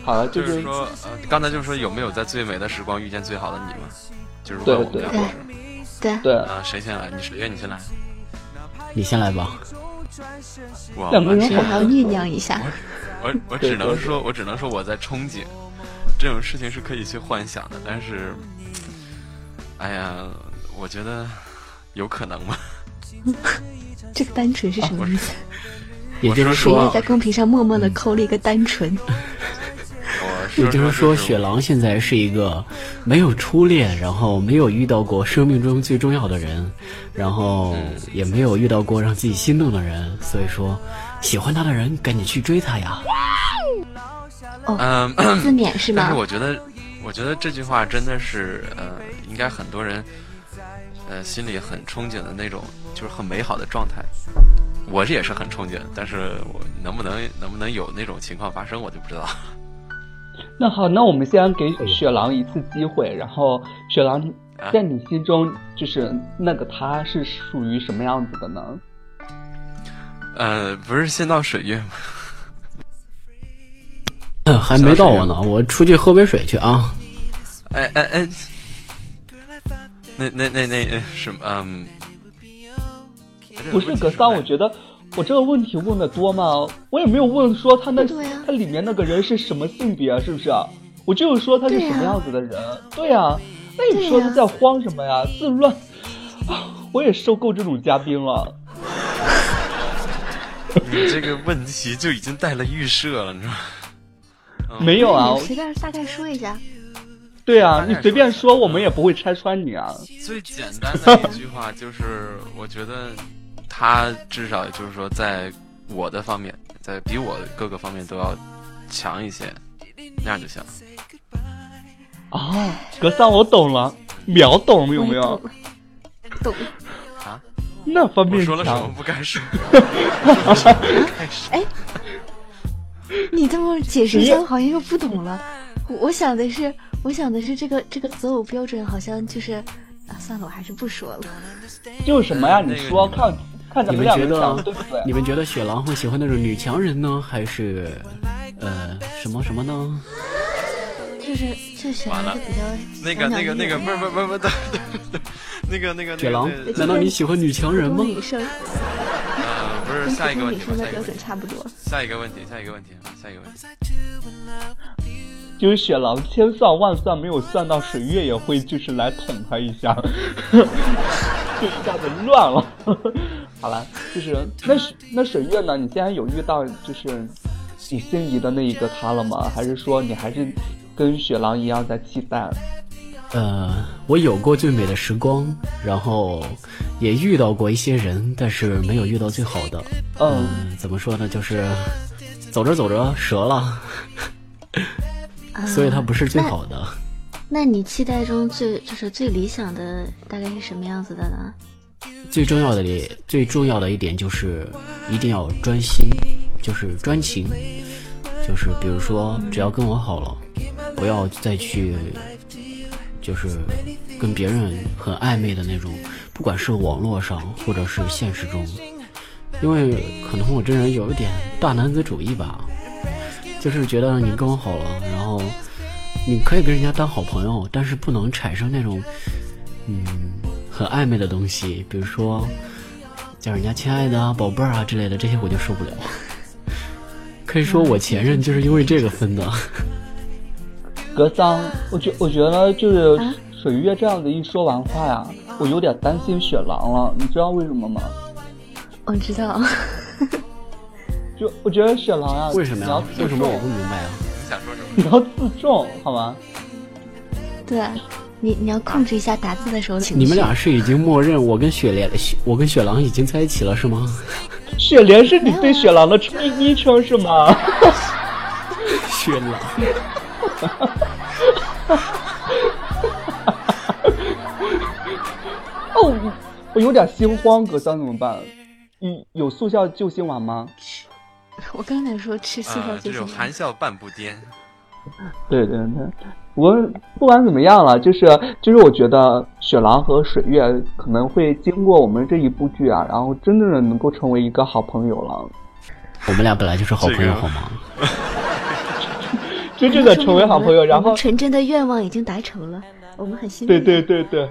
好了，就是说，呃，刚才就是说有没有在最美的时光遇见最好的你们？就是对对对对啊，谁先来？你谁愿你先来？你先来吧。我两个人好还要酝酿一下。我我只能说，我只能说我在憧憬，这种事情是可以去幻想的，但是，哎呀，我觉得有可能吗？这个单纯是什么意思？也就是谁说，在公屏上默默的扣了一个单纯？也就是说，雪狼现在是一个没有初恋，然后没有遇到过生命中最重要的人，然后也没有遇到过让自己心动的人，所以说，喜欢他的人赶紧去追他呀！哦，嗯，自勉是吗但是？我觉得，我觉得这句话真的是，呃，应该很多人，呃，心里很憧憬的那种，就是很美好的状态。我这也是很憧憬，但是我能不能能不能有那种情况发生，我就不知道。那好，那我们先给雪狼一次机会，然后雪狼啊在你心中就是那个他是属于什么样子的呢？呃，不是先到水月吗？还没到我呢，我出去喝杯水去啊！哎哎哎，那那那那呃什么？嗯，不是格桑，我觉得我这个问题问的多吗？我也没有问说他那、啊他里面那个人是什么性别，啊是不是？我就是说他是什么样子的人。对呀、那你说他在慌什么呀？自乱啊！我也受够这种嘉宾了。你这个问题就已经带了预设了，你知道吗？嗯 没有啊你，随便大概说一下。对啊，你随便说，我们也不会拆穿你啊。最简单的一句话就是，我觉得他至少就是说，在我的方面，在比我各个方面都要强一些，那样就行。啊，格桑，我懂了，秒懂有没有？懂？啊？那方面我说了什么强。不该说？哎，你这么解释一下，我好像又不懂了。我我想的是，我想的是这个这个择偶标准好像就是啊，算了，我还是不说了。就是什么呀？你说看看咱你们两个们觉得对不对？你们觉得雪狼会喜欢那种女强人呢，还是呃什么什么呢？就是就选完了一个比较那个那个那个不是不是不是不是，对对对，那个那个雪狼，难道你喜欢女强人吗？女生呃不是下一个问题标下一个问题，准差不多。下一个问题，下一个问题，下一个问题。就是雪狼千算万算没有算到水月也会就是来捅他一下，就一下子乱了。好了，就是那那水月呢？你现在有遇到就是你心仪的那一个他了吗？还是说你还是跟雪狼一样在期待？呃，我有过最美的时光，然后也遇到过一些人，但是没有遇到最好的。嗯，嗯，怎么说呢？就是走着走着折了，啊所以它不是最好的。那你期待中最就是最理想的大概是什么样子的呢？最重要的里，最重要的一点就是一定要专心，就是专情，就是比如说，只要跟我好了，不要再去，就是跟别人很暧昧的那种，不管是网络上或者是现实中，因为可能我这人有一点大男子主义吧，就是觉得你跟我好了，然后你可以跟人家当好朋友，但是不能产生那种，嗯。很暧昧的东西，比如说叫人家亲爱的啊、宝贝儿啊之类的，这些我就受不了。可以说我前任就是因为这个分的。格桑，我觉我觉得就是啊水月这样子一说完话呀，我有点担心雪狼了，你知道为什么吗？我知道，就我觉得雪狼啊，为什么呀？你要自为什么我不明白啊？你想说什么？你要自重好吗？对你你要控制一下打字的时候情绪。你们俩是已经默认我跟雪莲、雪我跟雪狼已经在一起了是吗？雪莲是你对雪狼的昵昵称是吗？雪狼，哦，我有点心慌，格桑怎么办？你有速效救心丸吗？我刚才说吃速效啊，这救心丸种含笑半步癫。对对对，我不管怎么样了，就是就是我觉得雪狼和水月可能会经过我们这一部剧啊，然后真正的能够成为一个好朋友了，我们俩本来就是好朋友好吗？真正的成为好朋友，然后纯真的愿望已经达成了，我们很兴对。对对对，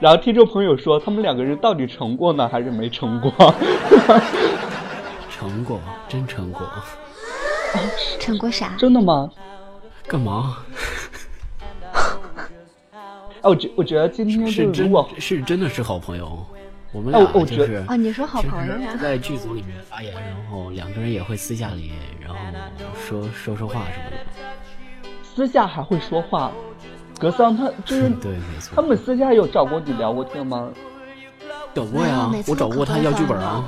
然后听众朋友说他们两个人到底成过呢，还是没成过？成过，真成过。成过啥？真的吗？干嘛？哎，我觉我觉得今天是真如果是真的是好朋友，我们哎俩我我觉得就是哦，你说好朋友呀？在剧组里面发言，然后两个人也会私下里，然后说说说话什么的。私下还会说话，格桑他就是对，没错。他们私下有找过你聊过天吗？找过呀我找过他要剧本啊。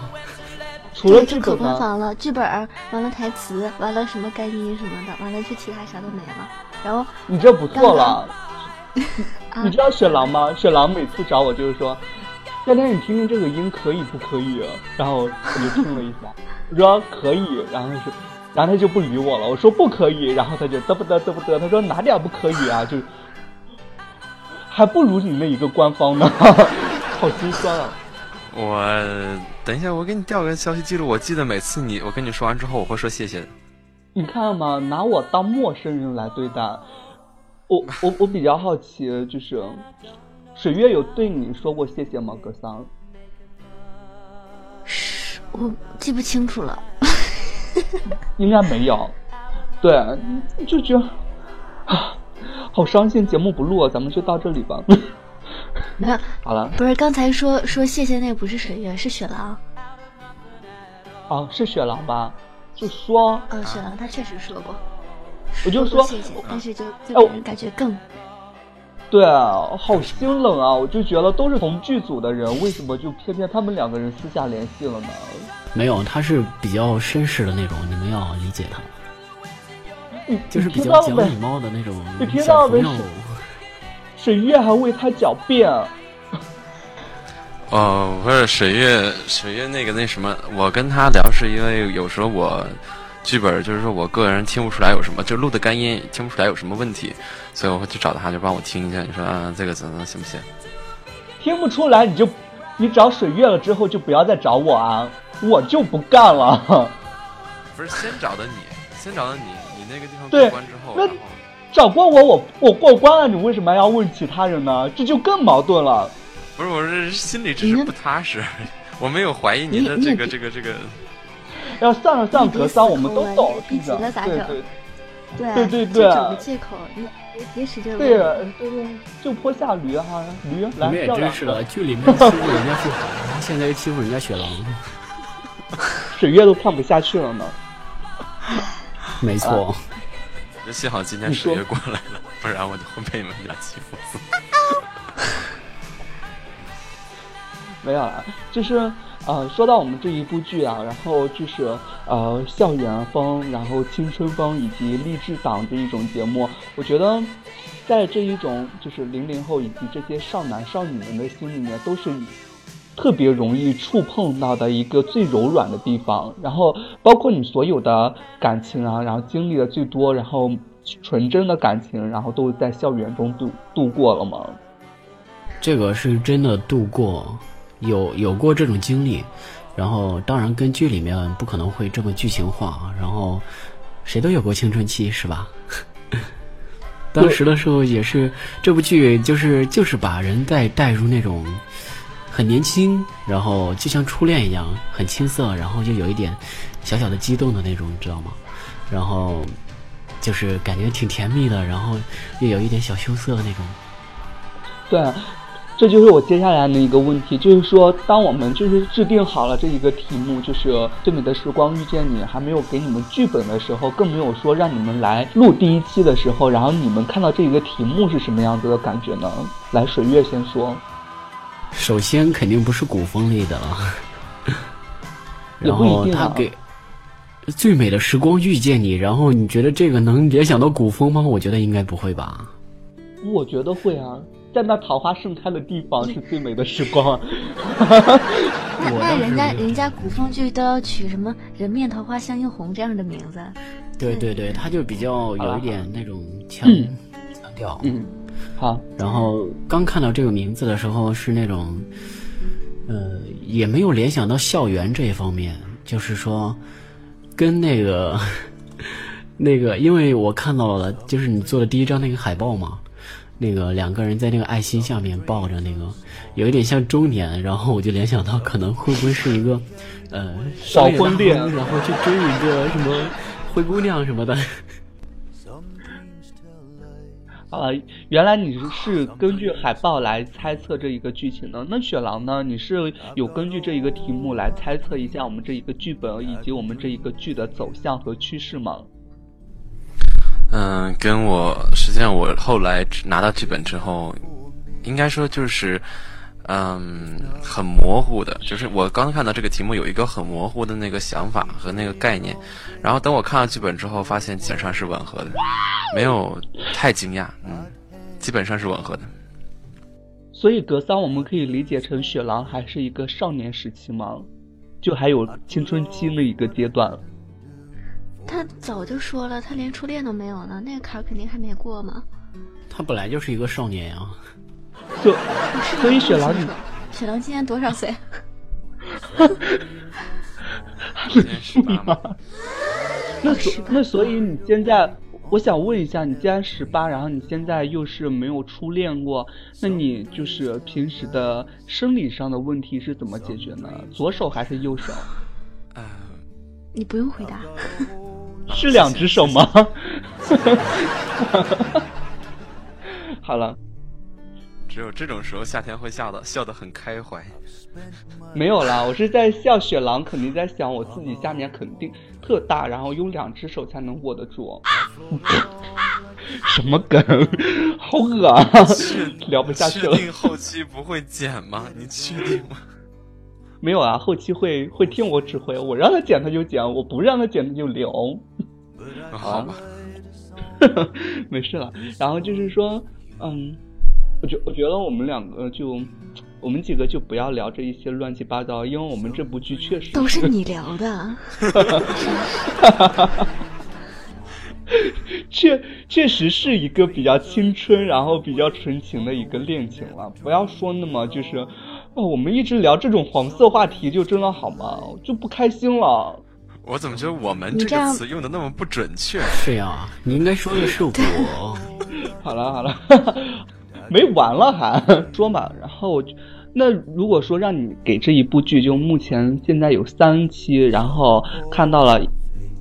除了就可剧本呢？官方了，剧本完了台词，完了什么干音什么的，完了就其他啥都没了。然后你这不错了。啊你知道雪狼吗？雪狼每次找我就是说，夏天你听听这个音可以不可以？然后我就听了一下，我说可以，然后是，然后他就不理我了。我说不可以，然后他就嘚不嘚嘚不嘚，他说哪点不可以啊？就还不如你那一个官方呢，好心酸啊！我等一下，我给你调个消息记录。我记得每次你我跟你说完之后，我会说谢谢的。你看嘛，拿我当陌生人来对待，我 我我比较好奇，就是水月有对你说过谢谢吗？格桑？我记不清楚了。应该没有。对，就觉得啊，好伤心。节目不录了，咱们就到这里吧。没有，好了，不是刚才说说谢谢那个不是水月，是雪狼。啊，是雪狼吧？就说，嗯，雪狼他确实说过。我就说，谢谢，但是就就给人感觉更对啊，好心冷啊！我就觉得都是同剧组的人，为什么就偏偏他们两个人私下联系了呢？没有，他是比较绅士的那种，你们要理解他，就是比较讲礼？貌的那种你听小朋友。到没水水月还为他狡辩，哦，不是水月，水月那个那什么，我跟他聊是因为有时候我剧本就是说我个人听不出来有什么，就录的干音听不出来有什么问题，所以我会去找他，就帮我听一下。你说啊，这个怎么行不行？听不出来你就你找水月了之后就不要再找我啊，我就不干了。不是先找的你，先找的你，你那个地方对过关之后，然后找过我，我我过关了，你为什么要问其他人呢？这就更矛盾了。不是我是心里只是不踏实，我没有怀疑您的这个这个这个。要算了算了，格桑，我们都懂了咋整对对对对对找个借口，你别别使劲对问。对对，就坡下驴哈，驴你们也真是的，剧里面欺负人家富豪，现在又欺负人家雪狼。水月都看不下去了呢。没错，就幸好今天你说水月过来了，不然我就会被你们俩欺负死。没有啦，就是呃，说到我们这一部剧啊，然后就是呃，校园风，然后青春风以及励志党这一种节目，我觉得在这一种就是零零后以及这些少男少女们的心里面，都是特别容易触碰到的一个最柔软的地方。然后包括你所有的感情啊，然后经历的最多，然后纯真的感情，然后都在校园中度度过了吗。这个是真的度过，有有过这种经历，然后当然跟剧里面不可能会这么剧情化，然后谁都有过青春期是吧？当时的时候也是这部剧就是就是把人带带入那种很年轻，然后就像初恋一样很青涩，然后又有一点小小的激动的那种，你知道吗？然后就是感觉挺甜蜜的，然后又有一点小羞涩的那种。对，这就是我接下来的一个问题，就是说，当我们就是制定好了这一个题目，就是《最美的时光遇见你》，还没有给你们剧本的时候，更没有说让你们来录第一期的时候，然后你们看到这一个题目是什么样子的感觉呢？来，水月先说。首先肯定不是古风类的了，然后他给最美的时光遇见你，然后你觉得这个能联想到古风吗？我觉得应该不会吧。我觉得会啊，在那桃花盛开的地方是最美的时光啊。那 那人家人家古风剧都要取什么“人面桃花相映红”这样的名字，对对对，他就比较有一点那种强嗯强调。嗯，好，然后刚看到这个名字的时候是那种，呃，也没有联想到校园这一方面，就是说，跟那个 那个，因为我看到了，就是你做的第一张那个海报嘛，那个两个人在那个爱心下面抱着那个，有一点像中年，然后我就联想到可能会不会是一个，呃，少婚恋，然后去追一个什么灰姑娘什么的。啊，原来你是根据海报来猜测这一个剧情的。那雪狼呢？你是有根据这一个题目来猜测一下我们这一个剧本以及我们这一个剧的走向和趋势吗？嗯，跟我实际上我后来拿到剧本之后，应该说就是。嗯，很模糊的，就是我刚看到这个题目有一个很模糊的那个想法和那个概念，然后等我看了剧本之后，发现基本上是吻合的，没有太惊讶，嗯，基本上是吻合的。所以格桑我们可以理解成雪狼还是一个少年时期吗？就还有青春期那一个阶段。他早就说了，他连初恋都没有呢，那个坎肯定还没过嘛。他本来就是一个少年呀。所所以雪狼，你雪狼今年多少岁？那所那所以你现在，我想问一下，你既然十八，然后你现在又是没有初恋过，那你就是平时的生理上的问题是怎么解决呢？左手还是右手？你不用回答。是两只手吗？好了。只有这种时候，夏天会笑的笑得很开怀。没有啦，我是在笑雪狼，肯定在想我自己下面肯定特大，然后用两只手才能握得住。什么梗？好恶啊！聊不下去了。确定后期不会剪吗？你确定吗？没有啊，后期会会听我指挥，我让他剪他就剪，我不让他剪他就留。好吧。没事了。然后就是说，嗯。我觉我觉得我们两个就，我们几个就不要聊这一些乱七八糟，因为我们这部剧确实都是 你聊的，确确实是一个比较青春，然后比较纯情的一个恋情了。不要说那么就是，哦，我们一直聊这种黄色话题就真的好吗？就不开心了。我怎么觉得我们这个词用的那么不准确？是呀，你应该说的是我。好了好了。没完了还说嘛？然后，那如果说让你给这一部剧，就目前现在有三期，然后看到了，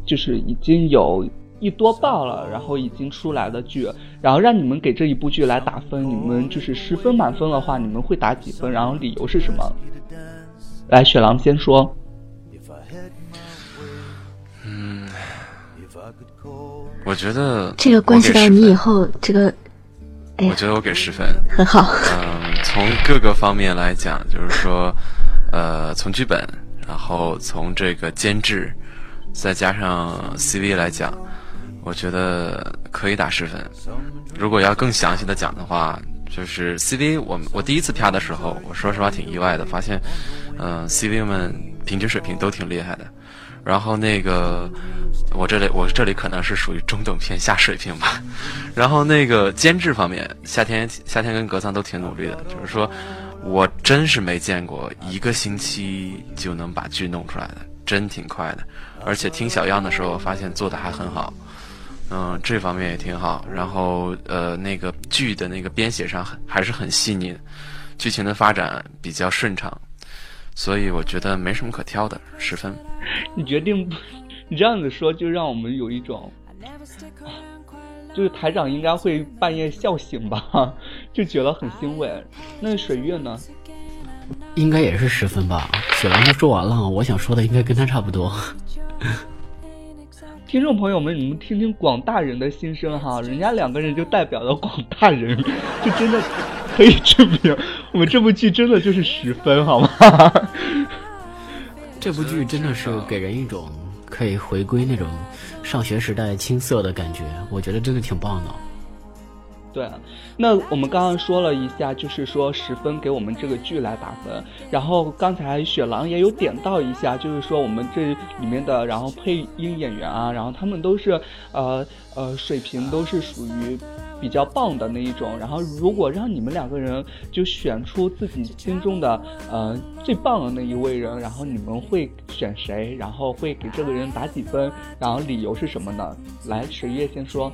就是已经有一多半了，然后已经出来的剧，然后让你们给这一部剧来打分，你们就是十分满分的话，你们会打几分？然后理由是什么？来，雪狼先说。嗯，我觉得这个关系到你以后这个。我觉得我给十分，很好。嗯，从各个方面来讲，就是说，呃，从剧本，然后从这个监制，再加上 CV 来讲，我觉得可以打十分。如果要更详细的讲的话，就是 CV，我我第一次啪的时候，我说实话挺意外的，发现，嗯，CV 们平均水平都挺厉害的。然后那个，我这里我这里可能是属于中等偏下水平吧。然后那个监制方面，夏天夏天跟格桑都挺努力的，就是说，我真是没见过一个星期就能把剧弄出来的，真挺快的。而且听小样的时候，发现做的还很好，嗯，这方面也挺好。然后呃，那个剧的那个编写上还是很细腻的，剧情的发展比较顺畅。所以我觉得没什么可挑的，十分。你决定，你这样子说就让我们有一种，就是台长应该会半夜笑醒吧，就觉得很欣慰。那水月呢？应该也是十分吧。雪狼他说完了，我想说的应该跟他差不多。听众朋友们，你们听听广大人的心声哈，人家两个人就代表了广大人，就真的可以证明我们这部剧真的就是十分，好吗？这部剧真的是给人一种可以回归那种上学时代青涩的感觉，我觉得真的挺棒的。对，那我们刚刚说了一下，就是说十分给我们这个剧来打分。然后刚才雪狼也有点到一下，就是说我们这里面的，然后配音演员啊，然后他们都是呃呃水平都是属于比较棒的那一种。然后如果让你们两个人就选出自己心中的呃最棒的那一位人，然后你们会选谁？然后会给这个人打几分？然后理由是什么呢？来，十月先说。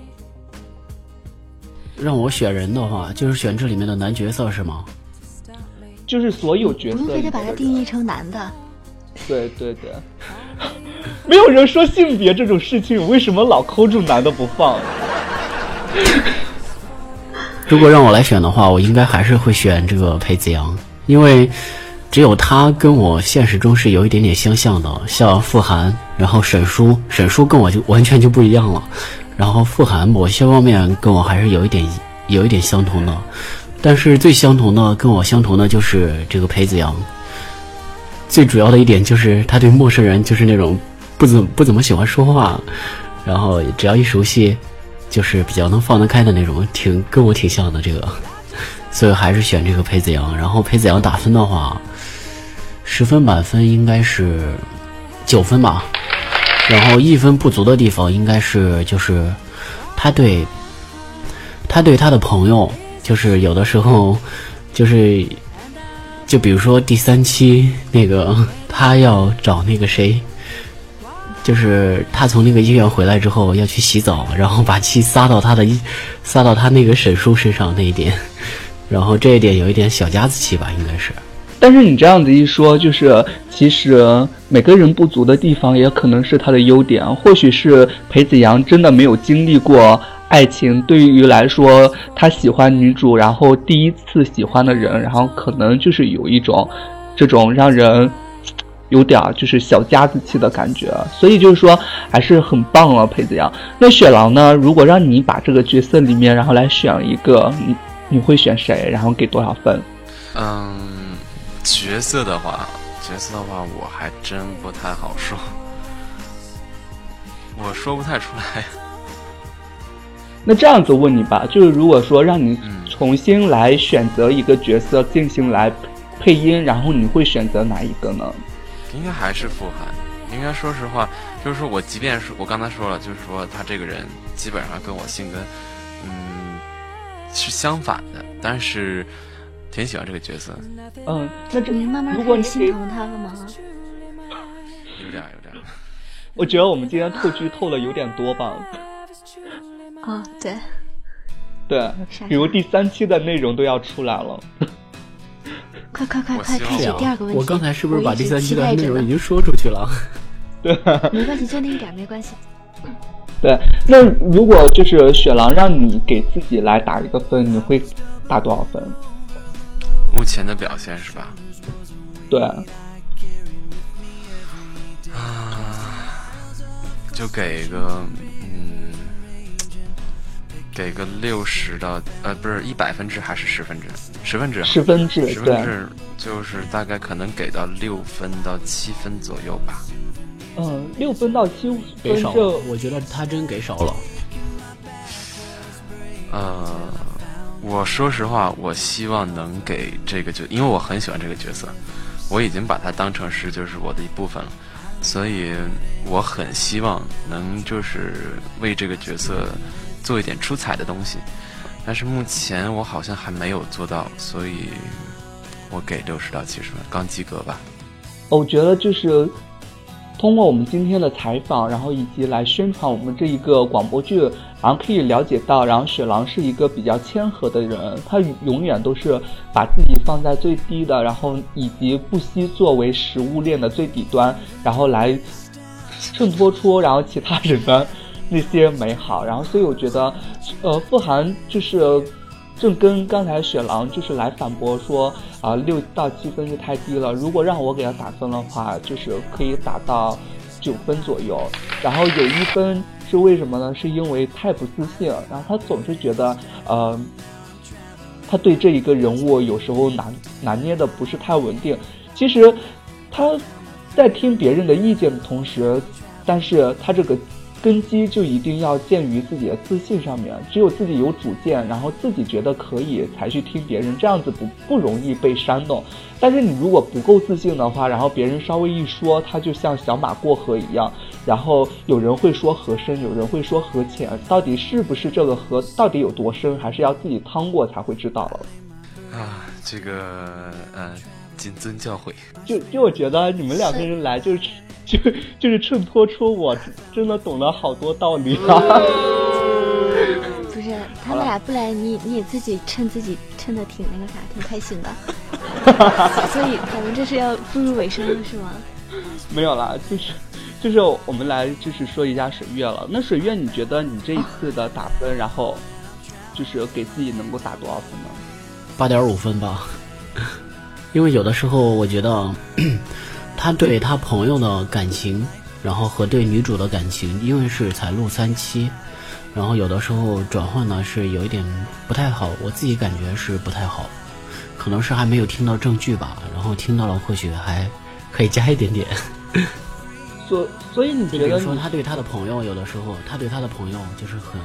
让我选人的话，就是选这里面的男角色是吗？就是所有角色，不用非得把它定义成男的。对对对，没有人说性别这种事情，为什么老抠住男的不放？如果让我来选的话，我应该还是会选这个裴子阳，因为只有他跟我现实中是有一点点相像的，像傅寒，然后沈叔，沈叔跟我就完全就不一样了，然后傅寒某些方面跟我还是有一点有一点相同的，但是最相同的跟我相同的就是这个裴子阳。最主要的一点就是他对陌生人就是那种不怎不怎么喜欢说话，然后只要一熟悉，就是比较能放得开的那种，挺跟我挺像的这个，所以还是选这个裴子阳。然后裴子阳打分的话，十分满分应该是九分吧，然后一分不足的地方应该是就是他对他对他的朋友，就是有的时候就是。就比如说第三期那个，他要找那个谁，就是他从那个医院回来之后要去洗澡，然后把气撒到他的，撒到他那个沈叔身上那一点，然后这一点有一点小家子气吧，应该是。但是你这样子一说，就是其实每个人不足的地方，也可能是他的优点，或许是裴子阳真的没有经历过。爱情对于来说，他喜欢女主，然后第一次喜欢的人，然后可能就是有一种这种让人有点就是小家子气的感觉，所以就是说还是很棒了，裴子阳。那雪狼呢？如果让你把这个角色里面，然后来选一个，你你会选谁？然后给多少分？嗯，角色的话，角色的话，我还真不太好说，我说不太出来。那这样子问你吧，就是如果说让你重新来选择一个角色进行来配音，然后你会选择哪一个呢？应该还是傅寒。应该说实话，就是说我即便是我刚才说了，就是说他这个人基本上跟我性格，嗯，是相反的，但是挺喜欢这个角色。嗯，那这你慢慢开始心疼他了吗？有点，有点。我觉得我们今天透剧透的有点多吧。啊，对，对，比如第三期的内容都要出来了。快快快快，开始第二个问题。我刚才是不是把第三期的内容已经说出去了？对，没关系，就那一点没关系。对，那如果就是雪狼让你给自己来打一个分，你会打多少分？目前的表现是吧？对。啊，就给一个。给个六十到呃不是一百分制还是十分制？十分制，十分制，十分制就是大概可能给到六分到七分左右吧。嗯，六分到七分给少了，我觉得他真给少了。呃，我说实话，我希望能给这个角，因为我很喜欢这个角色，我已经把它当成是就是我的一部分了，所以我很希望能就是为这个角色。做一点出彩的东西，但是目前我好像还没有做到，所以我给六十到七十分，刚及格吧。我觉得就是通过我们今天的采访，然后以及来宣传我们这一个广播剧，然后可以了解到，然后雪狼是一个比较谦和的人，他永远都是把自己放在最低的，然后以及不惜作为食物链的最底端，然后来衬托出然后其他人的。那些美好，然后所以我觉得，呃，傅寒就是正跟刚才雪狼就是来反驳说啊，六到七分是太低了。如果让我给他打分的话，就是可以打到九分左右。然后有一分是为什么呢？是因为太不自信，然后他总是觉得，呃，他对这一个人物有时候拿拿捏的不是太稳定。其实他在听别人的意见的同时，但是他这个。根基就一定要建于自己的自信上面，只有自己有主见，然后自己觉得可以，才去听别人，这样子不不容易被煽动。但是你如果不够自信的话，然后别人稍微一说，他就像小马过河一样，然后有人会说河深，有人会说河浅，到底是不是这个河到底有多深，还是要自己趟过才会知道了。啊，这个呃，谨遵教诲。就就我觉得你们两个人来就是。就就是衬托出我真的懂了好多道理啊！不是，他们俩不来，你你也自己趁自己趁的挺那个啥，挺开心的。所以咱们这是要步入尾声了，是吗？没有啦，就是就是我们来就是说一下水月了。那水月，你觉得你这一次的打分，然后就是给自己能够打多少分呢？八点五分吧，因为有的时候我觉得 他对他朋友的感情，然后和对女主的感情，因为是才录三期，然后有的时候转换呢是有一点不太好，我自己感觉是不太好，可能是还没有听到证据吧，然后听到了或许还可以加一点点。所所以你觉得说他对他的朋友，有的时候他对他的朋友就是很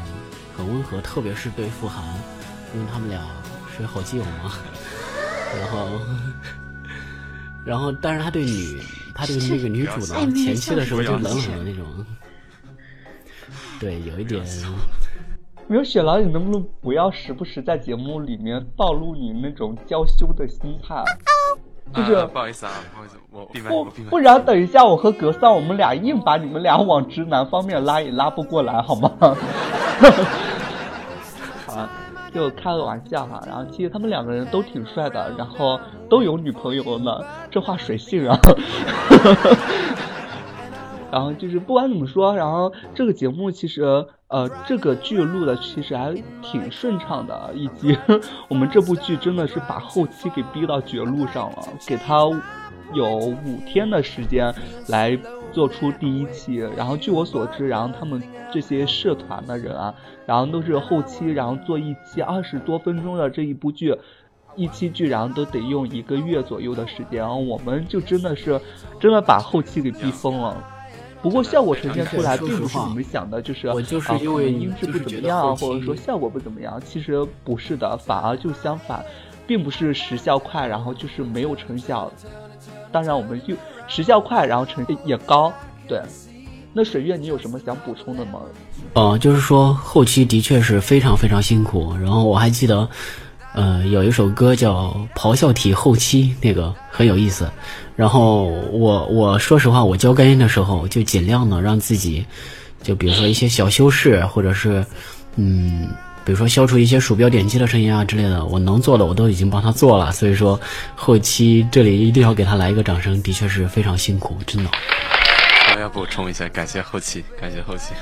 很温和，特别是对傅寒，因为他们俩。是好基友吗？然后，然后，但是他对女，他对那个女主呢，前期的时候就冷冷的那种，对，有一点。没有雪狼，你能不能不要时不时在节目里面暴露你那种娇羞的心态？就是不好意思啊，不好意思，我不不然等一下我和格桑我们俩硬把你们俩往直男方面拉也拉不过来，好吗？就开个玩笑哈，然后其实他们两个人都挺帅的，然后都有女朋友呢，这话谁信啊？然后就是不管怎么说，然后这个节目其实呃这个剧录的其实还挺顺畅的，以及 我们这部剧真的是把后期给逼到绝路上了，给他有五天的时间来。做出第一期，然后据我所知，然后他们这些社团的人啊，然后都是后期，然后做一期二十多分钟的这一部剧，一期剧，然后都得用一个月左右的时间，然后我们就真的是，真的把后期给逼疯了。不过效果呈现出来，并不是你们想的，就是我就是因为音质不怎么样，或者说效果不怎么样，其实不是的，反而就相反，并不是时效快，然后就是没有成效。当然，我们就。时效快，然后成绩也高，对。那水月，你有什么想补充的吗？呃，就是说后期的确是非常非常辛苦。然后我还记得，呃，有一首歌叫《咆哮体后期》，那个很有意思。然后我我说实话，我教干音的时候就尽量的让自己，就比如说一些小修饰，或者是嗯。比如说消除一些鼠标点击的声音啊之类的，我能做的我都已经帮他做了，所以说后期这里一定要给他来一个掌声，的确是非常辛苦，真的。我要补充一下，感谢后期，感谢后期。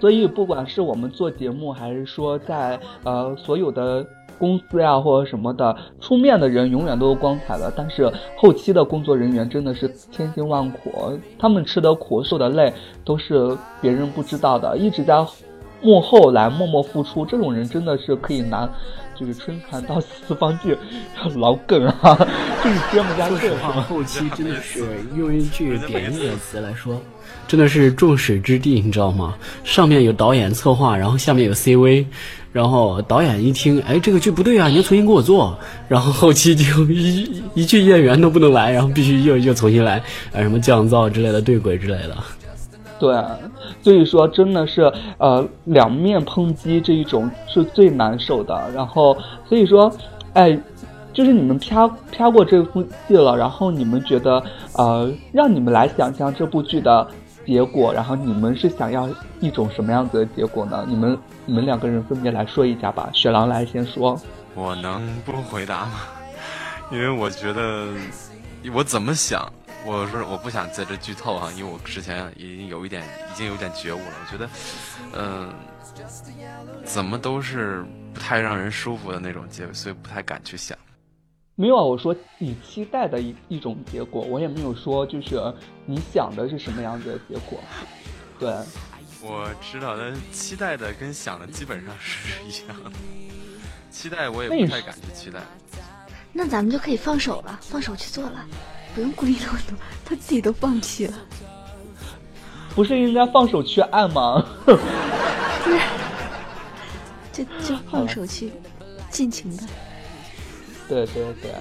所以不管是我们做节目，还是说在呃所有的公司呀或者什么的，出面的人永远都是光彩的，但是后期的工作人员真的是千辛万苦，他们吃的苦受的累都是别人不知道的，一直在。幕后来默默付出，这种人真的是可以拿，就是春蚕到四方去老梗啊，就是接不下去。后期真的是用一句贬义的词来说，真的是众矢之的，你知道吗？上面有导演策划，然后下面有 CV，然后导演一听，哎，这个剧不对啊，你要重新给我做，然后后期就一一句演员都不能来，然后必须又又重新来，啊，什么降噪之类的，对轨之类的。对，所以说真的是呃两面抨击这一种是最难受的。然后所以说，哎，就是你们啪啪过这部剧了，然后你们觉得呃让你们来想象这部剧的结果，然后你们是想要一种什么样子的结果呢？你们你们两个人分别来说一下吧。雪狼来先说，我能不回答吗？因为我觉得我怎么想。我是我不想在这剧透啊，因为我之前已经有一点，已经有点觉悟了。我觉得，嗯，怎么都是不太让人舒服的那种结尾，所以不太敢去想。没有啊，我说你期待的一一种结果，我也没有说就是你想的是什么样子的结果。对，我知道但，期待的跟想的基本上是一样的。期待我也不太敢去期待。那咱们就可以放手了，放手去做了。不用鼓励那么多，他自己都放弃了。不是应该放手去爱吗？就就放手去尽情的。对对对。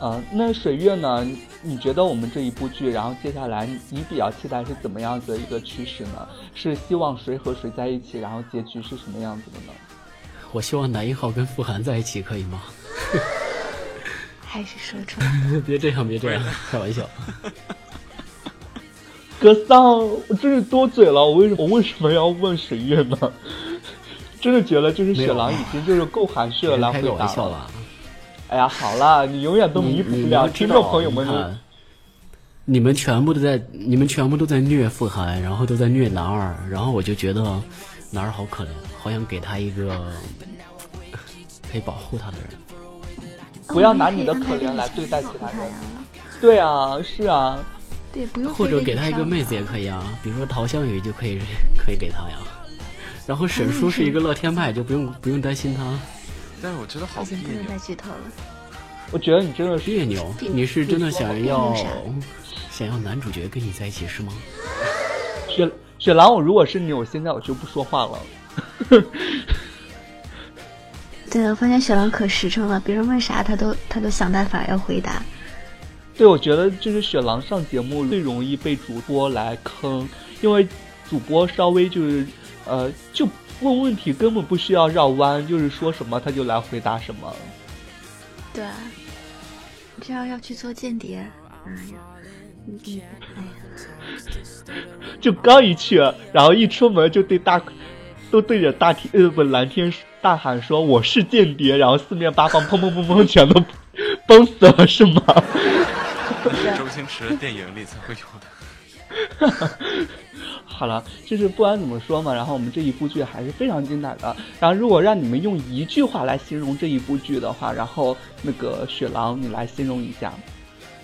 啊，那水月呢？你觉得我们这一部剧，然后接下来你比较期待是怎么样子的一个趋势呢？是希望谁和谁在一起，然后结局是什么样子的呢？我希望男一号跟傅寒在一起，可以吗？还是说出来，别这样，别这样，开玩笑。格桑，我真是多嘴了。我为什么我为什么要问水月呢？真的觉得就是雪狼已经就是够含蓄了来回答了。哎呀，好了，你永远都弥补不了听众朋友们。你们全部都在，你们全部都在虐傅寒，然后都在虐男二，然后我就觉得男二好可怜，好想给他一个可以保护他的人。不要拿你的可怜来对待其他人。对啊，是啊。对，不用。或者给他一个妹子也可以啊，比如说陶香雨就可以，可以给他呀。然后沈叔是一个乐天派，就不用不用担心他。但是我觉得好别扭。不能再剧透了。我觉得你真的别扭，你是真的想要。想要男主角跟你在一起是吗？雪雪狼，我如果是你，我现在我就不说话了。对我发现雪狼可实诚了，别人问啥他都他都想办法要回答。对，我觉得就是雪狼上节目最容易被主播来坑，因为主播稍微就是呃就问问题根本不需要绕弯，就是说什么他就来回答什么。对，这样要去做间谍，哎呀。就刚一去，然后一出门就对大，都对着大天呃不蓝天大喊说我是间谍，然后四面八方砰砰砰砰全都崩死了是吗？周星驰的电影里才会有的。好了，就是不管怎么说嘛，然后我们这一部剧还是非常精彩的。然后如果让你们用一句话来形容这一部剧的话，然后那个雪狼你来形容一下，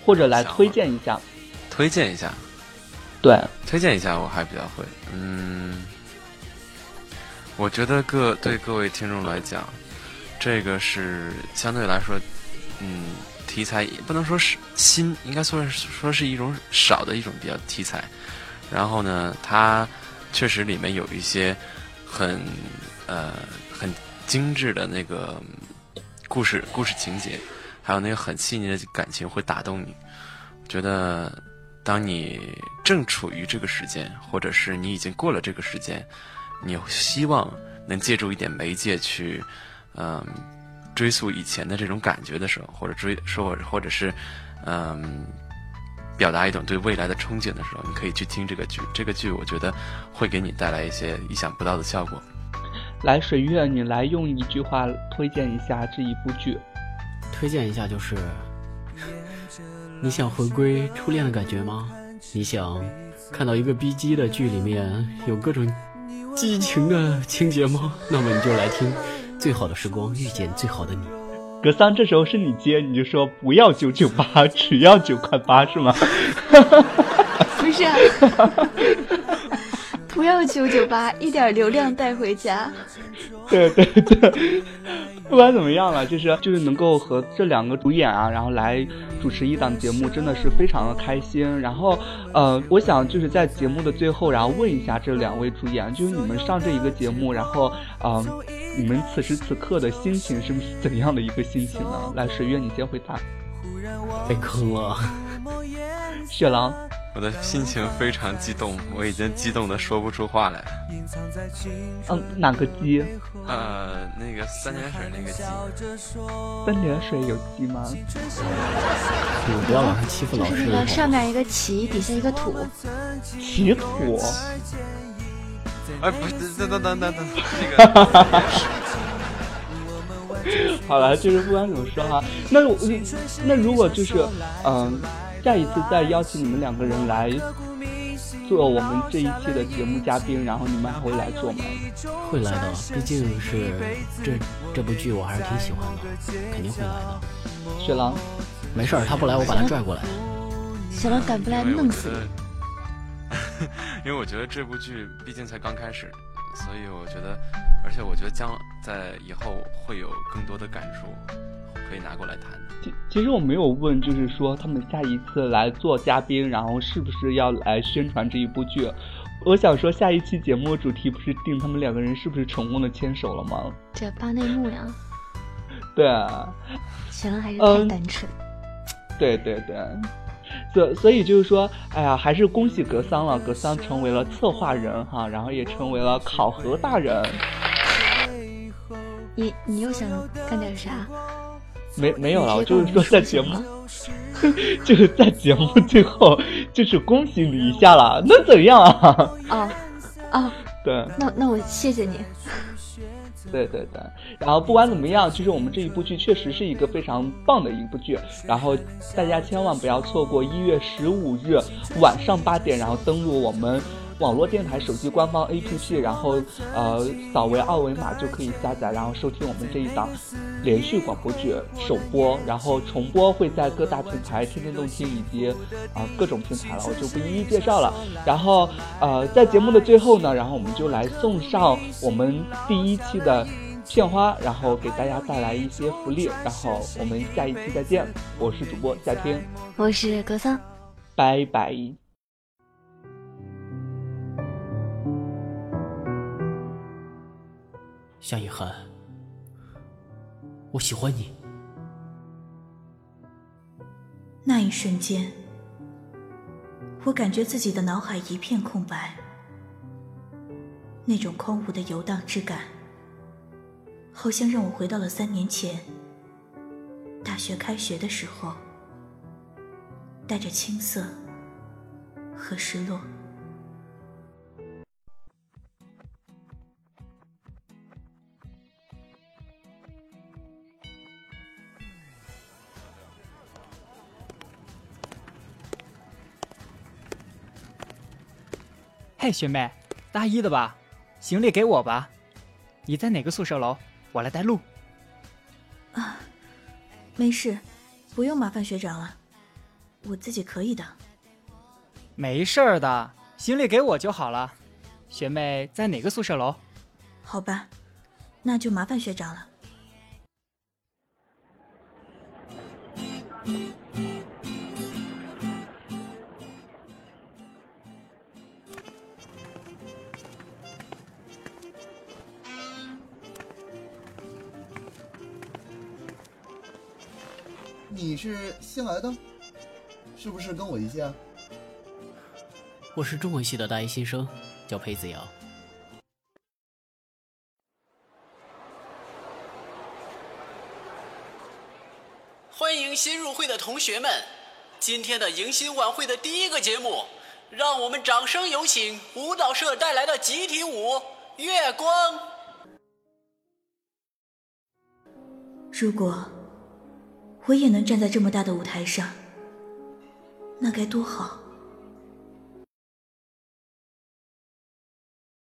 或者来推荐一下。推荐一下，对，推荐一下我还比较会。嗯，我觉得各对各位听众来讲，这个是相对来说，嗯，题材不能说是新，应该说是说是一种少的一种比较题材。然后呢，它确实里面有一些很呃很精致的那个故事故事情节，还有那个很细腻的感情会打动你，我觉得。当你正处于这个时间，或者是你已经过了这个时间，你希望能借助一点媒介去，嗯，追溯以前的这种感觉的时候，或者追说，或者是，嗯，表达一种对未来的憧憬的时候，你可以去听这个剧。这个剧我觉得会给你带来一些意想不到的效果。来，水月，你来用一句话推荐一下这一部剧。推荐一下就是。你想回归初恋的感觉吗？你想看到一个 B G 的剧里面有各种激情的情节吗？那么你就来听《最好的时光遇见最好的你》。格桑，这时候是你接，你就说不要九九八，只要九块八，是吗？不是，不要九九八，一点流量带回家。对对对。不管怎么样了，就是就是能够和这两个主演啊，然后来主持一档节目，真的是非常的开心。然后，呃，我想就是在节目的最后，然后问一下这两位主演，就是你们上这一个节目，然后，嗯，你们此时此刻的心情是怎样的一个心情呢？来，水月，你先回答。被坑了，雪狼。我的心情非常激动，我已经激动的说不出话来。嗯，哪个鸡？呃，那个三点水那个鸡。三点水有鸡吗？你不要老是欺负老师。那个上面一个旗，底下一个土。旗土。哎，不是，等等等等等，那个。好了，就是不管怎么说哈，那我那如果就是嗯。下一次再邀请你们两个人来做我们这一期的节目嘉宾，然后你们还会来做吗？会来的，毕竟是这这部剧我还是挺喜欢的，肯定会来的。雪狼，没事儿，他不来我把他拽过来。雪狼敢不来弄死你！因为我觉得这部剧毕竟才刚开始，所以我觉得，而且我觉得将在以后会有更多的感触。可以拿过来谈。其其实我没有问，就是说他们下一次来做嘉宾，然后是不是要来宣传这一部剧？我想说，下一期节目主题不是定他们两个人是不是成功的牵手了吗？这扒内幕呀。对啊。行了，还是太单纯。对对对，所所以就是说，哎呀，还是恭喜格桑了，格桑成为了策划人哈，然后也成为了考核大人。你你又想干点啥？没没有了，我就是说在节目，就是在节目最后，就是恭喜你一下了，能怎样啊？啊啊，对，那那我谢谢你。对对对，然后不管怎么样，其实我们这一部剧确实是一个非常棒的一部剧，然后大家千万不要错过一月十五日晚上八点，然后登录我们。网络电台手机官方 APP，然后呃扫为二维码就可以下载，然后收听我们这一档连续广播剧首播，然后重播会在各大平台、天天动听以及啊各种平台了，我就不一一介绍了。然后呃在节目的最后呢，然后我们就来送上我们第一期的片花，然后给大家带来一些福利，然后我们下一期再见。我是主播夏天，我是格桑，拜拜。夏雨涵，我喜欢你。那一瞬间，我感觉自己的脑海一片空白，那种空无的游荡之感，好像让我回到了三年前，大学开学的时候，带着青涩和失落。嘿，学妹，大一的吧？行李给我吧。你在哪个宿舍楼？我来带路。啊，没事，不用麻烦学长了，我自己可以的。没事儿的，行李给我就好了。学妹在哪个宿舍楼？好吧，那就麻烦学长了。你是新来的，是不是跟我一届？我是中文系的大一新生，叫裴子瑶。欢迎新入会的同学们，今天的迎新晚会的第一个节目，让我们掌声有请舞蹈社带来的集体舞《月光》。如果。我也能站在这么大的舞台上，那该多好！